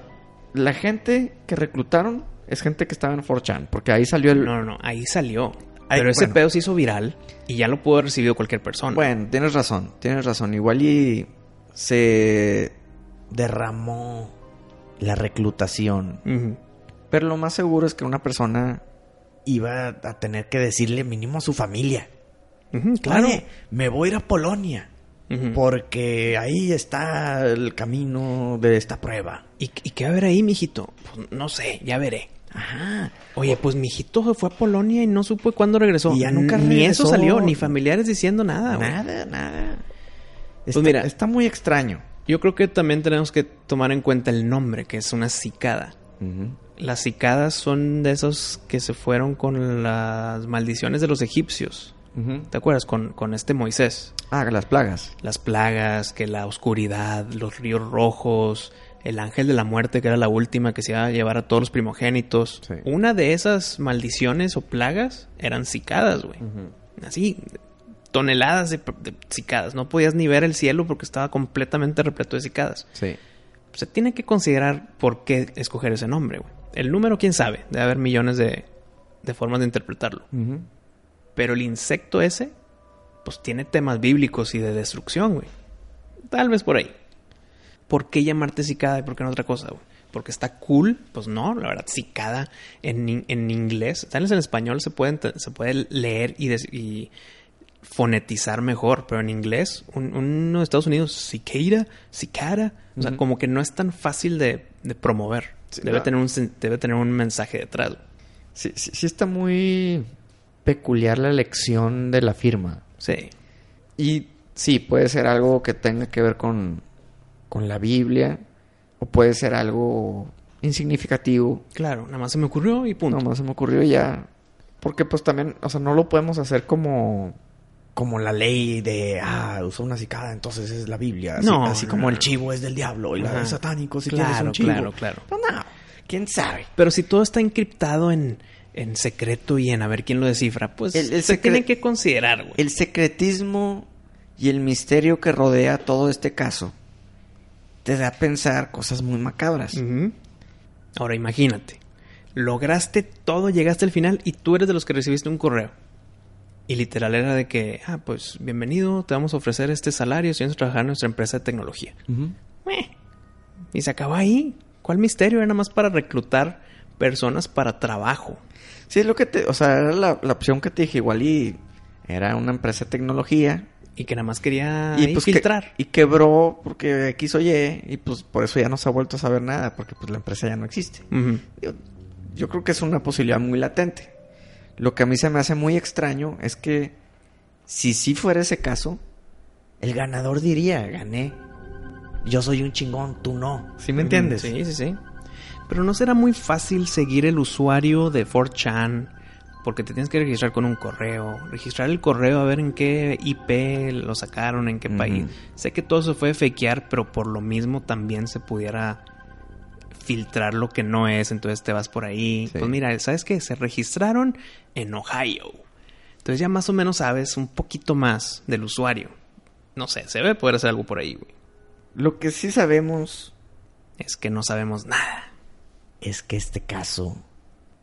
la gente que reclutaron es gente que estaba en 4chan, porque ahí salió el... No, no, no, ahí salió. Ay, Pero ese bueno. pedo se hizo viral y ya lo pudo haber recibido cualquier persona. Bueno, tienes razón, tienes razón. Igual y se derramó la reclutación. Ujú. Pero lo más seguro es que una persona iba a tener que decirle mínimo a su familia. Claro. Oye, me voy a ir a Polonia. Porque ahí está el camino de esta prueba. ¿Y, ¿Y qué va a haber ahí, mijito? Pues no sé, ya veré. Ajá. Oye, pues mi hijito fue a Polonia y no supo cuándo regresó. Y ya nunca Ni regresó. eso salió, ni familiares diciendo nada, güey. Nada, nada. Pues Está, mira. está muy extraño. Yo creo que también tenemos que tomar en cuenta el nombre, que es una cicada. Las cicadas son de esos que se fueron con las maldiciones de los egipcios. ¿Te acuerdas? Con, con este Moisés. Ah, las plagas. Las plagas, que la oscuridad, los ríos rojos, el ángel de la muerte, que era la última que se iba a llevar a todos los primogénitos. Sí. Una de esas maldiciones o plagas eran cicadas, güey. Así, toneladas de, de cicadas. No podías ni ver el cielo porque estaba completamente repleto de cicadas. Sí. Se tiene que considerar por qué escoger ese nombre, güey. El número, quién sabe. Debe haber millones de, de formas de interpretarlo. Pero el insecto ese, pues tiene temas bíblicos y de destrucción, güey. Tal vez por ahí. ¿Por qué llamarte cicada y por qué no otra cosa, güey? Porque está cool, pues no, la verdad, cicada en, en inglés, tal vez en español se puede, se puede leer y, fonetizar mejor, pero en inglés, un- uno de Estados Unidos, cicada, cicada, o sea, como que no es tan fácil de, de promover. Sí, debe, tener un, debe tener un mensaje detrás. Sí, sí, sí está muy peculiar la elección de la firma. Sí. Y sí, puede ser algo que tenga que ver con, con la Biblia, o puede ser algo insignificativo. Claro, nada más se me ocurrió y punto. Nomás se me ocurrió y ya. Porque pues también, o sea, no lo podemos hacer como como la ley de ah, usó una cicada, entonces es la Biblia. Así, No, así no, como el chivo es del diablo y la del satánico si quieres Claro, un chivo. claro, claro. No, no, quién sabe. Pero si todo está encriptado en, en secreto y en a ver quién lo descifra, pues El- el se tiene que considerar, güey. El secretismo y el misterio que rodea todo este caso te da a pensar cosas muy macabras. Ahora imagínate, lograste todo, llegaste al final y tú eres de los que recibiste un correo. Y literal era de que, ah, pues bienvenido, te vamos a ofrecer este salario si vienes a trabajar en nuestra empresa de tecnología. Y se acabó ahí. ¿Cuál misterio? Era nada más para reclutar personas para trabajo. Sí, es lo que te... O sea, era la, la opción que te dije. Igual y era una empresa de tecnología. Y que nada más quería y pues que- filtrar. y quebró porque X o Y. Y pues por eso ya no se ha vuelto a saber nada. Porque pues la empresa ya no existe. Yo creo que es una posibilidad muy latente. Lo que a mí se me hace muy extraño es que si sí fuera ese caso, el ganador diría, gané. Yo soy un chingón, tú no. ¿Sí me entiendes? Sí, sí, sí. Pero no será muy fácil seguir el usuario de 4chan porque te tienes que registrar con un correo, registrar el correo a ver en qué IP lo sacaron, en qué país. Sé que todo se fue fakear, pero por lo mismo también se pudiera filtrar lo que no es, entonces te vas por ahí. Sí. Pues mira, ¿sabes qué? Se registraron en Ohio. Entonces ya más o menos sabes un poquito más del usuario. No sé, se debe poder hacer algo por ahí, güey. Lo que sí sabemos Es que no sabemos nada. es que este caso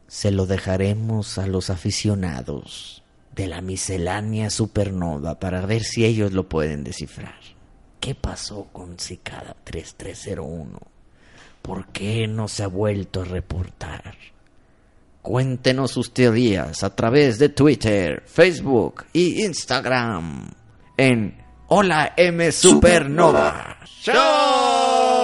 se lo dejaremos a los aficionados de la miscelánea supernova para ver si ellos lo pueden descifrar. ¿Qué pasó con Cicada 3301? ¿Por qué no se ha vuelto a reportar? Cuéntenos sus teorías a través de Twitter, Facebook y Instagram en Hola M Supernova. ¡Show!